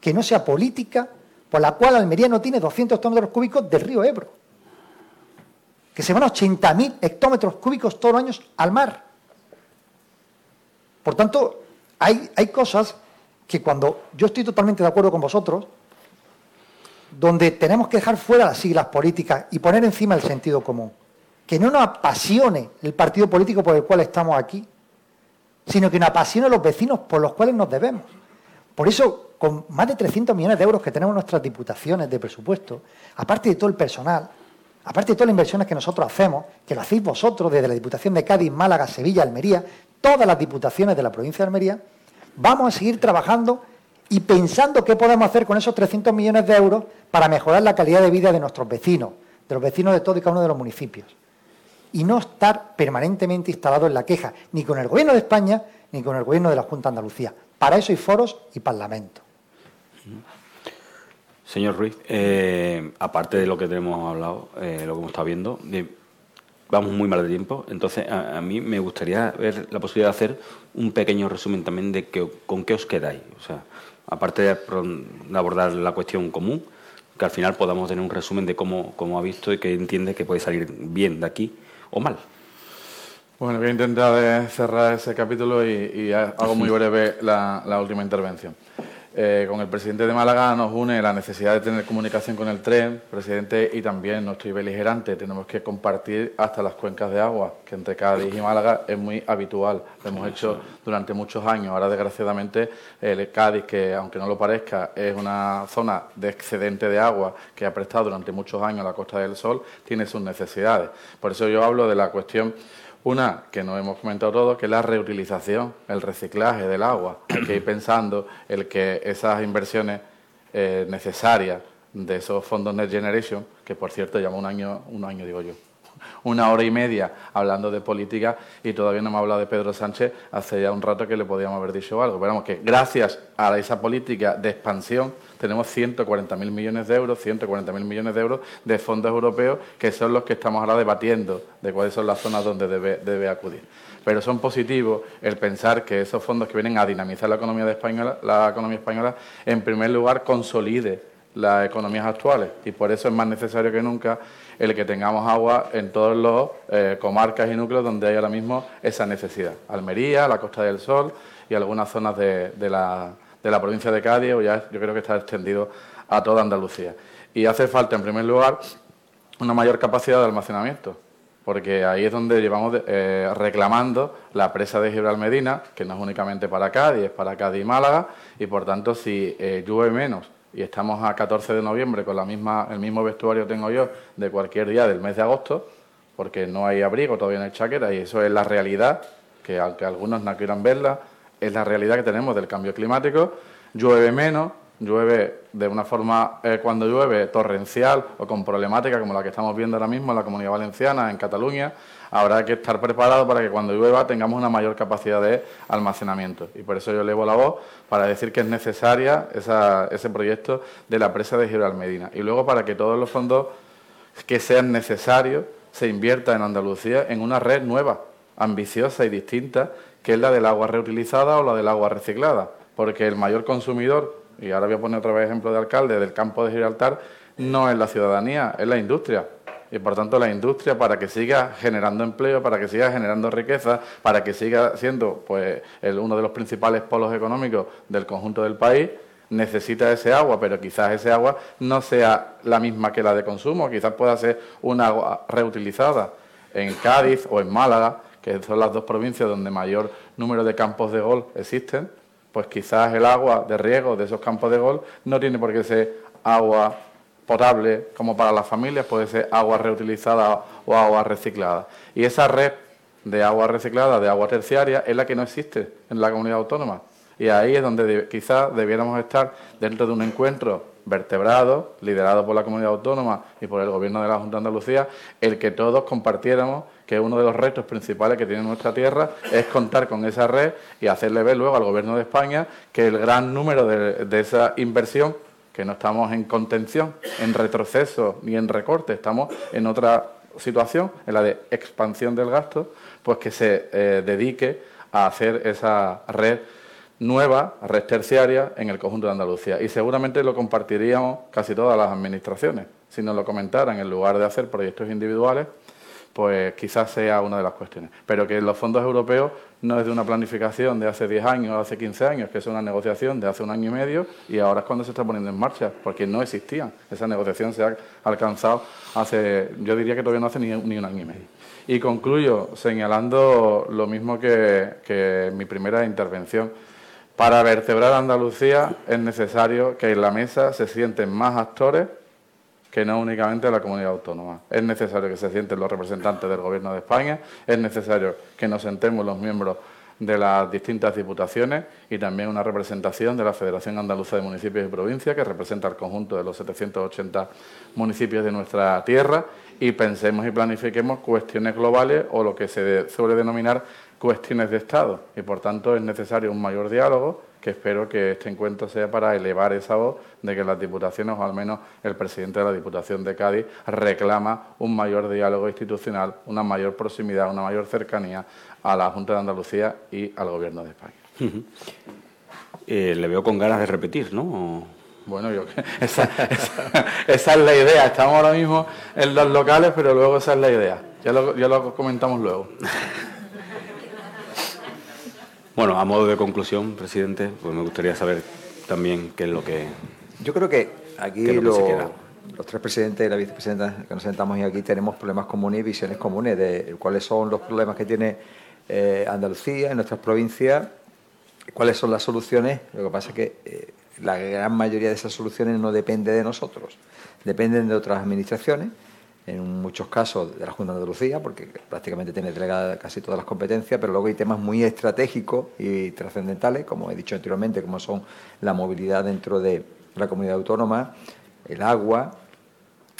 que no sea política por la cual Almería no tiene 200 hectómetros cúbicos del río Ebro. Que se van 80.000 hectómetros cúbicos todos los años al mar. Por tanto, hay, hay cosas que cuando yo estoy totalmente de acuerdo con vosotros, donde tenemos que dejar fuera las siglas políticas y poner encima el sentido común. Que no nos apasione el partido político por el cual estamos aquí, sino que nos apasione los vecinos por los cuales nos debemos. Por eso, con más de 300 millones de euros que tenemos en nuestras diputaciones de presupuesto, aparte de todo el personal, aparte de todas las inversiones que nosotros hacemos, que lo hacéis vosotros desde la Diputación de Cádiz, Málaga, Sevilla, Almería, todas las diputaciones de la provincia de Almería, vamos a seguir trabajando y pensando qué podemos hacer con esos 300 millones de euros para mejorar la calidad de vida de nuestros vecinos, de los vecinos de todo y cada uno de los municipios. Y no estar permanentemente instalado en la queja, ni con el Gobierno de España, ni con el Gobierno de la Junta de Andalucía. Para eso hay foros y parlamento. Señor Ruiz, eh, aparte de lo que tenemos hablado, eh, lo que hemos estado viendo, vamos muy mal de tiempo, entonces a, mí me gustaría ver la posibilidad de hacer un pequeño resumen también de que, con qué os quedáis. O sea, aparte de, abordar la cuestión común, que al final podamos tener un resumen de cómo, cómo ha visto y que entiende que puede salir bien de aquí o mal. Bueno, voy a intentar cerrar ese capítulo y, hago muy breve la última intervención. Eh, con el presidente de Málaga nos une la necesidad de tener comunicación con el tren, presidente, y también no estoy beligerante. Tenemos que compartir hasta las cuencas de agua, que entre Cádiz y Málaga es muy habitual. Lo hemos hecho durante muchos años. Ahora, desgraciadamente, el Cádiz, que aunque no lo parezca, es una zona de excedente de agua que ha prestado durante muchos años a la Costa del Sol, tiene sus necesidades. Por eso yo hablo de la cuestión una que no hemos comentado todo, que es la reutilización, el reciclaje del agua. Hay que ir pensando el que esas inversiones eh, necesarias de esos fondos Next Generation, que por cierto lleva un año, un año digo yo, una hora y media hablando de política y todavía no me ha hablado de Pedro Sánchez hace ya un rato que le podíamos haber dicho algo. Pero vamos, que gracias a esa política de expansión tenemos 140.000 millones de euros, 140.000 millones de euros de fondos europeos que son los que estamos ahora debatiendo de cuáles son las zonas donde debe, debe acudir pero son positivos el pensar que esos fondos que vienen a dinamizar la economía, de española, la economía española, en primer lugar, consolide las economías actuales y por eso es más necesario que nunca el que tengamos agua en todos los eh, comarcas y núcleos donde hay ahora mismo esa necesidad. Almería, la Costa del Sol y algunas zonas de, la, de la provincia de Cádiz, o ya yo creo que está extendido a toda Andalucía. Y hace falta, en primer lugar, una mayor capacidad de almacenamiento porque ahí es donde llevamos eh, reclamando la presa de Gibraltar Medina, que no es únicamente para Cádiz, es para Cádiz y Málaga, y por tanto si eh, llueve menos y estamos a 14 de noviembre con la misma, el mismo vestuario tengo yo de cualquier día del mes de agosto, porque no hay abrigo todavía en el chaqueta, y eso es la realidad, que aunque algunos no quieran verla, es la realidad que tenemos del cambio climático, llueve menos, llueve de una forma, eh, cuando llueve, torrencial o con problemática como la que estamos viendo ahora mismo en la Comunidad Valenciana, en Cataluña, habrá que estar preparado para que cuando llueva tengamos una mayor capacidad de almacenamiento. Y por eso yo elevo la voz para decir que es necesaria ese proyecto de la presa de Gibraltar Medina. Y luego para que todos los fondos que sean necesarios se invierta en Andalucía en una red nueva, ambiciosa y distinta, que es la del agua reutilizada o la del agua reciclada. Porque el mayor consumidor y ahora voy a poner otra vez ejemplo de alcalde, del campo de Gibraltar, no es la ciudadanía, es la industria. Y por tanto la industria para que siga generando empleo, para que siga generando riqueza, para que siga siendo pues uno de los principales polos económicos del conjunto del país, necesita ese agua, pero quizás ese agua no sea la misma que la de consumo, quizás pueda ser una agua reutilizada en Cádiz o en Málaga, que son las dos provincias donde mayor número de campos de gol existen, pues quizás el agua de riego de esos campos de gol no tiene por qué ser agua potable como para las familias, puede ser agua reutilizada o agua reciclada. Y esa red de agua reciclada, de agua terciaria, es la que no existe en la comunidad autónoma. Y ahí es donde quizás debiéramos estar dentro de un encuentro vertebrado, liderado por la comunidad autónoma y por el gobierno de la Junta de Andalucía, el que todos compartiéramos que uno de los retos principales que tiene nuestra tierra es contar con esa red y hacerle ver luego al Gobierno de España que el gran número de, esa inversión, que no estamos en contención, en retroceso ni en recorte, estamos en otra situación, en la de expansión del gasto, pues que se eh, dedique a hacer esa red nueva, red terciaria, en el conjunto de Andalucía. Y seguramente lo compartiríamos casi todas las administraciones, si nos lo comentaran en lugar de hacer proyectos individuales pues quizás sea una de las cuestiones. Pero que los fondos europeos no es de una planificación de hace 10 años o hace 15 años, que es una negociación de hace un año y medio y ahora es cuando se está poniendo en marcha, porque no existían. Esa negociación se ha alcanzado hace, yo diría que todavía no hace ni, un año y medio. Y concluyo señalando lo mismo que, que mi primera intervención. Para vertebrar Andalucía es necesario que en la mesa se sienten más actores que no únicamente la comunidad autónoma. Es necesario que se sienten los representantes del Gobierno de España, es necesario que nos sentemos los miembros de las distintas diputaciones y también una representación de la Federación Andaluza de Municipios y Provincias, que representa el conjunto de los 780 municipios de nuestra tierra, y pensemos y planifiquemos cuestiones globales o lo que se suele denominar cuestiones de Estado. Y por tanto es necesario un mayor diálogo que espero que este encuentro sea para elevar esa voz de que las diputaciones, o al menos el presidente de la Diputación de Cádiz, reclama un mayor diálogo institucional, una mayor proximidad, una mayor cercanía a la Junta de Andalucía y al Gobierno de España. Eh, le veo con ganas de repetir, ¿no? Bueno, yo, esa, esa, es la idea. Estamos ahora mismo en los locales, pero luego esa es la idea. Ya lo, ya lo comentamos luego. Bueno, a modo de conclusión, presidente, pues me gustaría saber también qué es lo que... Yo creo que aquí los tres presidentes y la vicepresidenta que nos sentamos aquí tenemos problemas comunes y visiones comunes de cuáles son los problemas que tiene eh, Andalucía, en nuestras provincias, cuáles son las soluciones. Lo que pasa es que eh, la gran mayoría de esas soluciones no depende de nosotros, dependen de otras administraciones en muchos casos de la Junta de Andalucía, porque prácticamente tiene delegada casi todas las competencias, pero luego hay temas muy estratégicos y trascendentales, como he dicho anteriormente, como son la movilidad dentro de la comunidad autónoma, el agua,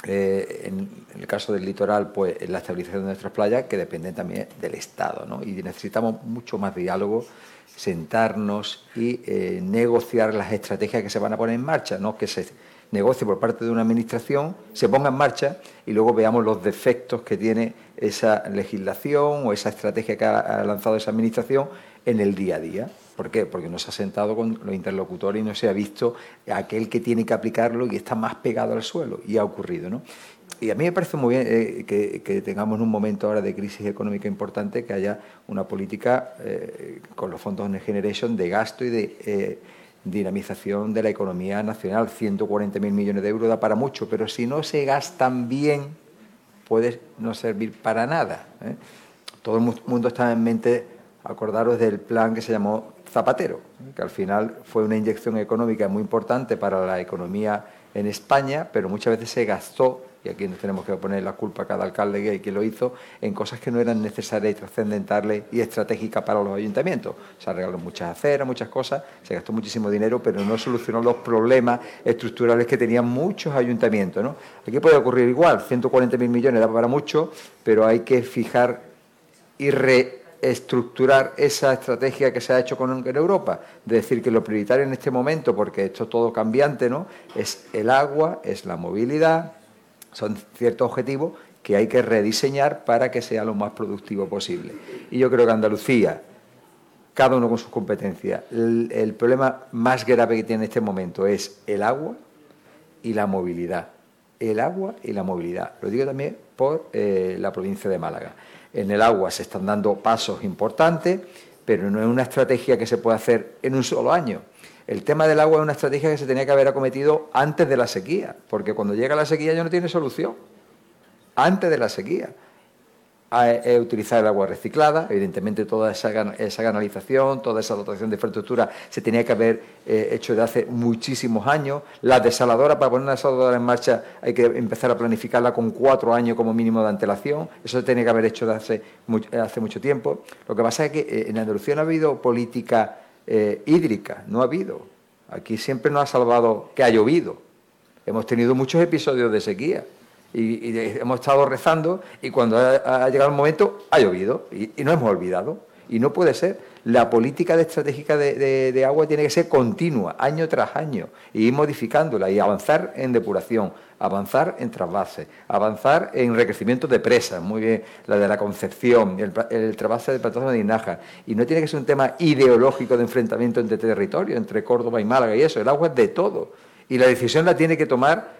eh, en, el caso del litoral, pues la estabilización de nuestras playas, que depende también del Estado. Y necesitamos mucho más diálogo, sentarnos y eh, negociar las estrategias que se van a poner en marcha, no que se negocie por parte de una administración, se ponga en marcha y luego veamos los defectos que tiene esa legislación o esa estrategia que ha lanzado esa administración en el día a día. ¿Por qué? Porque no se ha sentado con los interlocutores y no se ha visto aquel que tiene que aplicarlo y está más pegado al suelo. Y ha ocurrido, ¿no? Y a mí me parece muy bien eh, que, tengamos en un momento ahora de crisis económica importante que haya una política eh, con los fondos Next Generation de gasto y de eh, dinamización de la economía nacional. 140.000 millones de euros da para mucho, pero si no se gastan bien, puede no servir para nada. Todo el mundo está en mente, acordaros del plan que se llamó Zapatero, que al final fue una inyección económica muy importante para la economía en España, pero muchas veces se gastó, y aquí nos tenemos que poner la culpa a cada alcalde que lo hizo, en cosas que no eran necesarias y trascendentales y estratégicas para los ayuntamientos. Se arreglaron muchas aceras, muchas cosas, se gastó muchísimo dinero, pero no solucionó los problemas estructurales que tenían muchos ayuntamientos. ¿no? Aquí puede ocurrir igual, 140.000 millones da para mucho, pero hay que fijar y re estructurar esa estrategia que se ha hecho con Europa, de decir que lo prioritario en este momento, porque esto es todo cambiante, ¿no? es el agua, es la movilidad, son ciertos objetivos que hay que rediseñar para que sea lo más productivo posible. Y yo creo que Andalucía, cada uno con sus competencias, el, problema más grave que tiene en este momento es el agua y la movilidad. El agua y la movilidad. Lo digo también por eh, la provincia de Málaga en el agua se están dando pasos importantes, pero no es una estrategia que se pueda hacer en un solo año. El tema del agua es una estrategia que se tenía que haber acometido antes de la sequía, porque cuando llega la sequía ya no tiene solución. Antes de la sequía a, utilizar el agua reciclada. Evidentemente, toda esa, canalización, toda esa dotación de infraestructura se tenía que haber eh, hecho de hace muchísimos años. La desaladora, para poner una desaladora en marcha, hay que empezar a planificarla con cuatro años como mínimo de antelación. Eso se tenía que haber hecho de hace, hace mucho tiempo. Lo que pasa es que eh, en Andalucía no ha habido política eh, hídrica, no ha habido. Aquí siempre nos ha salvado que ha llovido. Hemos tenido muchos episodios de sequía y, hemos estado rezando y cuando ha, llegado el momento ha llovido y, no hemos olvidado. Y no puede ser. La política estratégica de, agua tiene que ser continua, año tras año, y ir modificándola y avanzar en depuración, avanzar en trasvase, avanzar en recrecimiento de presas, muy bien, la de la Concepción, el, el trasvase de plataforma de Inaja. Y no tiene que ser un tema ideológico de enfrentamiento entre territorios, entre Córdoba y Málaga y eso. El agua es de todo. Y la decisión la tiene que tomar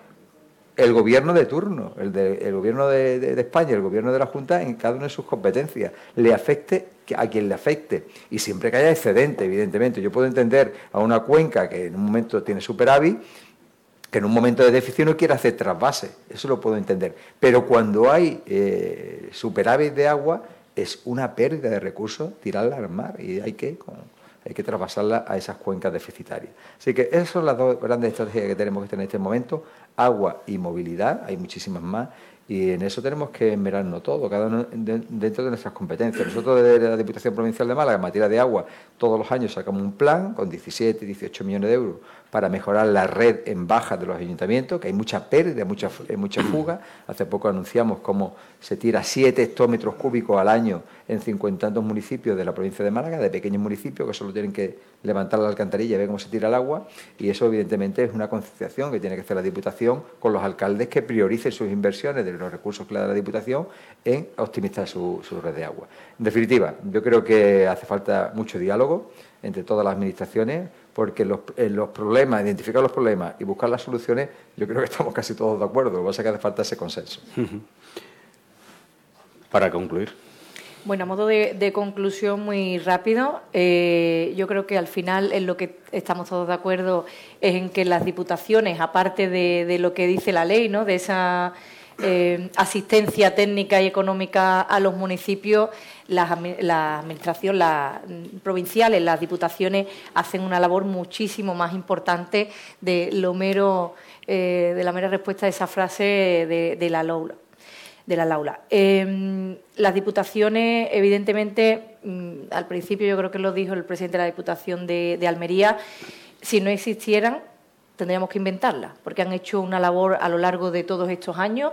el gobierno de turno, el, gobierno de, España, el gobierno de la Junta, en cada una de sus competencias, le afecte a quien le afecte. Y siempre que haya excedente, evidentemente. Yo puedo entender a una cuenca que en un momento tiene superávit, que en un momento de déficit no quiere hacer trasvase, eso lo puedo entender. Pero cuando hay eh, superávit de agua, es una pérdida de recursos tirarla al mar y hay que hay que traspasarla a esas cuencas deficitarias. Así que esas son las dos grandes estrategias que tenemos que tener en este momento, agua y movilidad, hay muchísimas más, y en eso tenemos que mirarnos todo, cada uno dentro de nuestras competencias. Nosotros desde la Diputación Provincial de Málaga, en materia de agua, todos los años sacamos un plan con 17, 18 millones de euros para mejorar la red en baja de los ayuntamientos, que hay mucha pérdida, mucha, mucha fuga. Hace poco anunciamos cómo se tira 7 hectómetros cúbicos al año en 50 municipios de la provincia de Málaga, de pequeños municipios que solo tienen que levantar la alcantarilla y ver cómo se tira el agua. Y eso, evidentemente, es una concienciación que tiene que hacer la Diputación con los alcaldes que prioricen sus inversiones de los recursos que le da la Diputación en optimizar su, su red de agua. En definitiva, yo creo que hace falta mucho diálogo entre todas las administraciones porque los, los problemas, identificar los problemas y buscar las soluciones, yo creo que estamos casi todos de acuerdo. Lo que pasa es que hace falta ese consenso. Para concluir. Bueno, a modo de, conclusión muy rápido, eh, yo creo que al final en lo que estamos todos de acuerdo es en que las diputaciones, aparte de, lo que dice la ley, ¿no? de esa eh, asistencia técnica y económica a los municipios, las, la administración, las provinciales, las diputaciones hacen una labor muchísimo más importante de lo mero, eh, de la mera respuesta a esa frase de, la Laula. De la Laula. Em, las diputaciones, evidentemente, mm, al principio yo creo que lo dijo el presidente de la Diputación de, Almería, si no existieran, tendríamos que inventarla, porque han hecho una labor a lo largo de todos estos años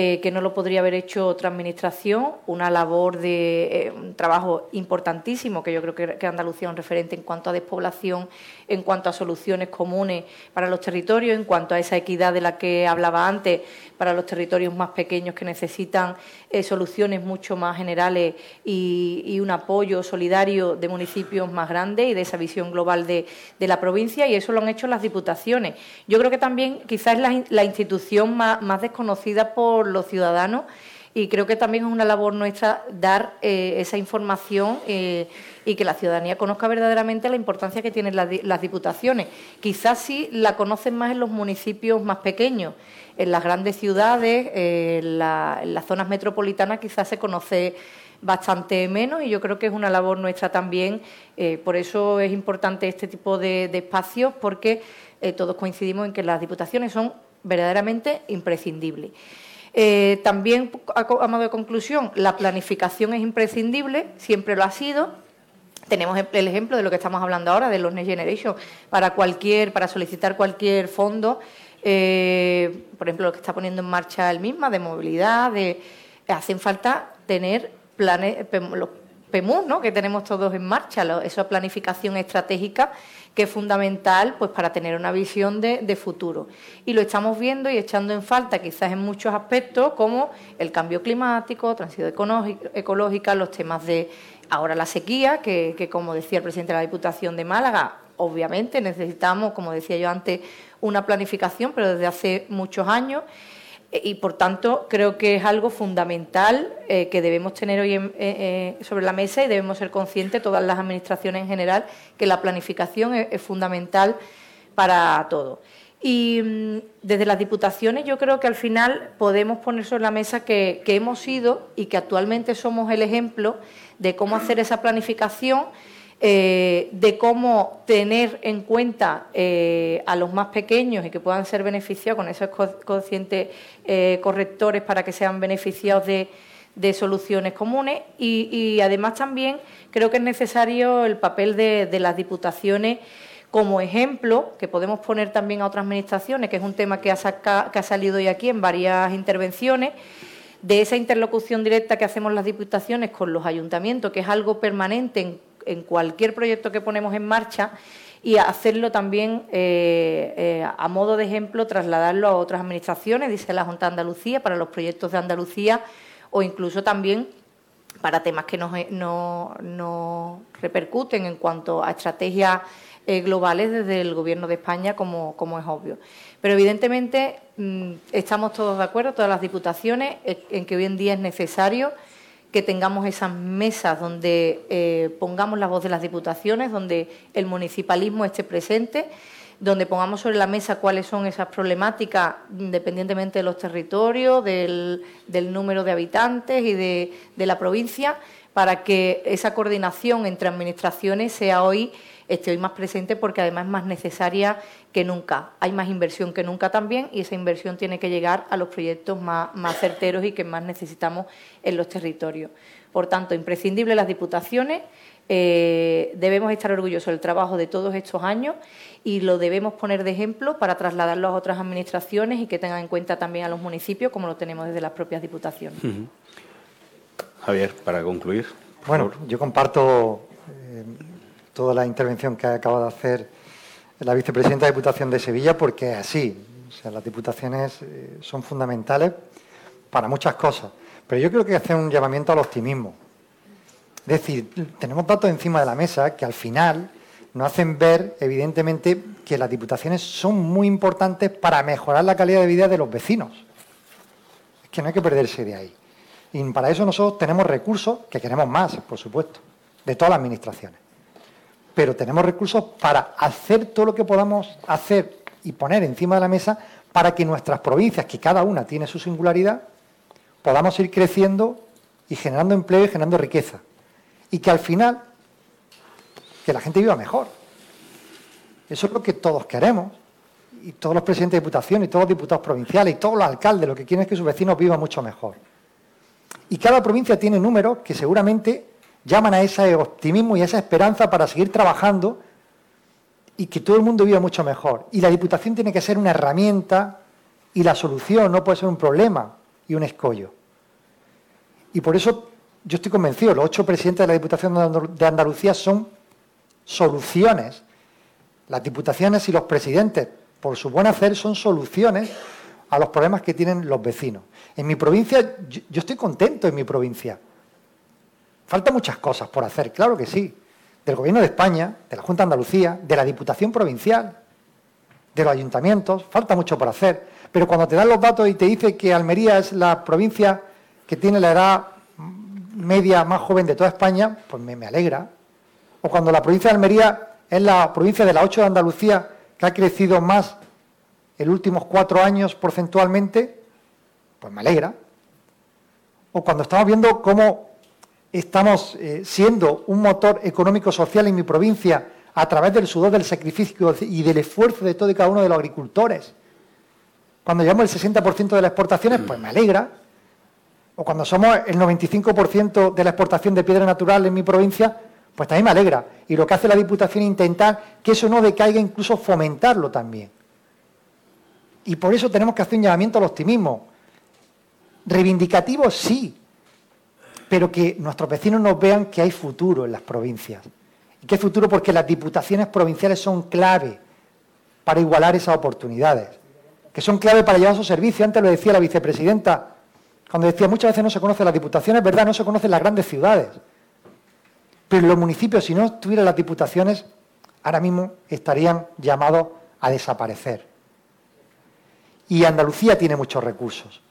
eh, que no lo podría haber hecho otra administración, una labor de eh, un trabajo importantísimo, que yo creo que, que, Andalucía es un referente en cuanto a despoblación, en cuanto a soluciones comunes para los territorios, en cuanto a esa equidad de la que hablaba antes para los territorios más pequeños que necesitan eh, soluciones mucho más generales y, un apoyo solidario de municipios más grandes y de esa visión global de, la provincia, y eso lo han hecho las diputaciones. Yo creo que también quizás es la, institución más, más desconocida por los ciudadanos y creo que también es una labor nuestra dar eh, esa información eh, y que la ciudadanía conozca verdaderamente la importancia que tienen las, diputaciones. Quizás sí la conocen más en los municipios más pequeños, en las grandes ciudades, eh, en, la, en las zonas metropolitanas quizás se conoce bastante menos y yo creo que es una labor nuestra también. Eh, por eso es importante este tipo de, de espacios porque eh, todos coincidimos en que las diputaciones son verdaderamente imprescindibles. También, a, a, modo de conclusión, la planificación es imprescindible, siempre lo ha sido. Tenemos el ejemplo de lo que estamos hablando ahora, de los Next Generation, para cualquier, para solicitar cualquier fondo, eh, por ejemplo, lo que está poniendo en marcha el misma, de movilidad, de, hacen falta tener planes, los PEMUS, ¿no? que tenemos todos en marcha, esa planificación estratégica que es fundamental pues, para tener una visión de, de, futuro. Y lo estamos viendo y echando en falta quizás en muchos aspectos como el cambio climático, transición ecológica, los temas de ahora la sequía, que, como decía el presidente de la Diputación de Málaga, obviamente necesitamos, como decía yo antes, una planificación, pero desde hace muchos años y por tanto creo que es algo fundamental eh, que debemos tener hoy eh, eh, sobre la mesa y debemos ser conscientes todas las administraciones en general que la planificación es, es fundamental para todo. Y mmm, desde las diputaciones yo creo que al final podemos poner sobre la mesa que, hemos sido y que actualmente somos el ejemplo de cómo hacer esa planificación eh, de cómo tener en cuenta eh, a los más pequeños y que puedan ser beneficiados con esos conscientes eh, correctores para que sean beneficiados de, de soluciones comunes. Y, además también creo que es necesario el papel de las diputaciones como ejemplo, que podemos poner también a otras administraciones, que es un tema que ha, salido hoy aquí en varias intervenciones, de esa interlocución directa que hacemos las diputaciones con los ayuntamientos, que es algo permanente en en cualquier proyecto que ponemos en marcha y hacerlo también eh, eh, a modo de ejemplo, trasladarlo a otras administraciones, dice la Junta de Andalucía, para los proyectos de Andalucía o incluso también para temas que nos, no, no repercuten en cuanto a estrategias eh, globales desde el Gobierno de España, como, es obvio. Pero evidentemente mmm, estamos todos de acuerdo, todas las diputaciones, en que hoy en día es necesario que tengamos esas mesas donde eh, pongamos la voz de las diputaciones, donde el municipalismo esté presente, donde pongamos sobre la mesa cuáles son esas problemáticas independientemente de los territorios, del, número de habitantes y de, la provincia, para que esa coordinación entre administraciones sea hoy esté hoy más presente porque además es más necesaria que nunca. Hay más inversión que nunca también y esa inversión tiene que llegar a los proyectos más, más certeros y que más necesitamos en los territorios. Por tanto, imprescindible las diputaciones. Eh, debemos estar orgullosos del trabajo de todos estos años y lo debemos poner de ejemplo para trasladarlo a otras administraciones y que tengan en cuenta también a los municipios, como lo tenemos desde las propias diputaciones. Uh -huh. Javier, para concluir. Bueno, yo comparto eh, toda la intervención que acaba de hacer la vicepresidenta de Diputación de Sevilla, porque es así. O sea, las diputaciones eh, son fundamentales para muchas cosas. Pero yo creo que hacer un llamamiento al optimismo. Es decir, tenemos datos encima de la mesa que al final nos hacen ver, evidentemente, que las diputaciones son muy importantes para mejorar la calidad de vida de los vecinos. Es que no hay que perderse de ahí. Y para eso nosotros tenemos recursos, que queremos más, por supuesto, de todas las administraciones pero tenemos recursos para hacer todo lo que podamos hacer y poner encima de la mesa para que nuestras provincias, que cada una tiene su singularidad, podamos ir creciendo y generando empleo y generando riqueza. Y que al final, que la gente viva mejor. Eso es lo que todos queremos. Y todos los presidentes de diputación, y todos los diputados provinciales, y todos los alcaldes, lo que quieren es que sus vecinos vivan mucho mejor. Y cada provincia tiene números que seguramente llaman a ese optimismo y a esa esperanza para seguir trabajando y que todo el mundo viva mucho mejor. Y la Diputación tiene que ser una herramienta y la solución, no puede ser un problema y un escollo. Y por eso yo estoy convencido, los ocho presidentes de la Diputación de Andalucía son soluciones. Las diputaciones y los presidentes, por su buen hacer, son soluciones a los problemas que tienen los vecinos. En mi provincia, yo, estoy contento en mi provincia. Faltan muchas cosas por hacer, claro que sí. Del Gobierno de España, de la Junta de Andalucía, de la Diputación Provincial, de los ayuntamientos, falta mucho por hacer. Pero cuando te dan los datos y te dice que Almería es la provincia que tiene la edad media más joven de toda España, pues me, me alegra. O cuando la provincia de Almería es la provincia de la 8 de Andalucía que ha crecido más en los últimos cuatro años porcentualmente, pues me alegra. O cuando estamos viendo cómo estamos eh, siendo un motor económico-social en mi provincia a través del sudor, del sacrificio y del esfuerzo de todo y cada uno de los agricultores. Cuando llevamos el 60% de las exportaciones, pues me alegra. O cuando somos el 95% de la exportación de piedra natural en mi provincia, pues también me alegra. Y lo que hace la Diputación es intentar que eso no decaiga, incluso fomentarlo también. Y por eso tenemos que hacer un llamamiento al optimismo. Reivindicativo sí, pero que nuestros vecinos nos vean que hay futuro en las provincias. ¿Y qué futuro? Porque las diputaciones provinciales son clave para igualar esas oportunidades, que son clave para llevar su servicio. Antes lo decía la vicepresidenta, cuando decía muchas veces no se conocen las diputaciones, verdad, no se conocen las grandes ciudades. Pero los municipios, si no estuvieran las diputaciones, ahora mismo estarían llamados a desaparecer. Y Andalucía tiene muchos recursos.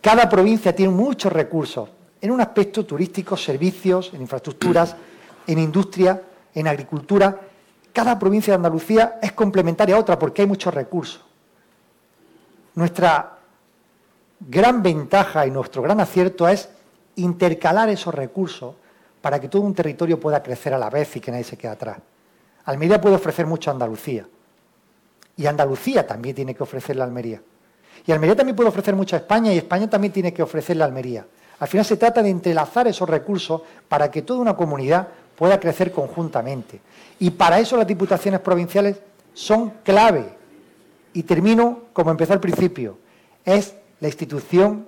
Cada provincia tiene muchos recursos en un aspecto turístico, servicios, en infraestructuras, en industria, en agricultura. Cada provincia de Andalucía es complementaria a otra porque hay muchos recursos. Nuestra gran ventaja y nuestro gran acierto es intercalar esos recursos para que todo un territorio pueda crecer a la vez y que nadie se quede atrás. Almería puede ofrecer mucho a Andalucía. Y Andalucía también tiene que ofrecerle a Almería. Y Almería también puede ofrecer mucho a España y España también tiene que ofrecerle a Almería. Al final se trata de entrelazar esos recursos para que toda una comunidad pueda crecer conjuntamente. Y para eso las diputaciones provinciales son clave. Y termino como empezó al principio. Es la institución,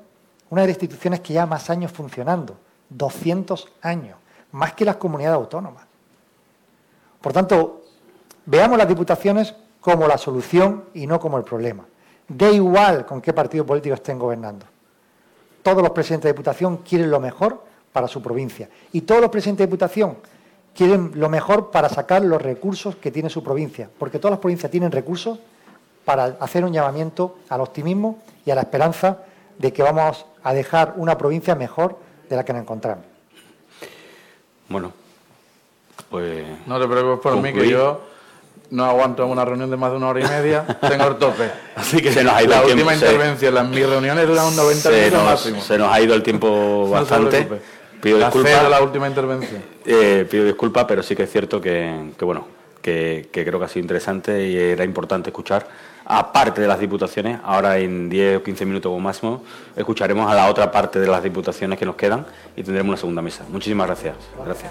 una de las instituciones que lleva más años funcionando, 200 años, más que las comunidades autónomas. Por tanto, veamos las diputaciones como la solución y no como el problema. Da igual con qué partido político estén gobernando. Todos los presidentes de Diputación quieren lo mejor para su provincia. Y todos los presidentes de Diputación quieren lo mejor para sacar los recursos que tiene su provincia. Porque todas las provincias tienen recursos para hacer un llamamiento al optimismo y a la esperanza de que vamos a dejar una provincia mejor de la que nos encontramos. Bueno, pues. No te preocupes por mí, que yo no aguanto una reunión de más de una hora y media, tengo el tope. Así que se nos ha ido la el última intervención, las mis reuniones duran 90 minutos máximo. Se nos ha ido el tiempo bastante. pido disculpas. la última intervención. Eh, pido disculpas, pero sí que es cierto que, bueno, que, creo que ha sido interesante y era importante escuchar. Aparte de las diputaciones, ahora en 10 o 15 minutos o máximo, escucharemos a la otra parte de las diputaciones que nos quedan y tendremos una segunda mesa. Muchísimas gracias. Gracias.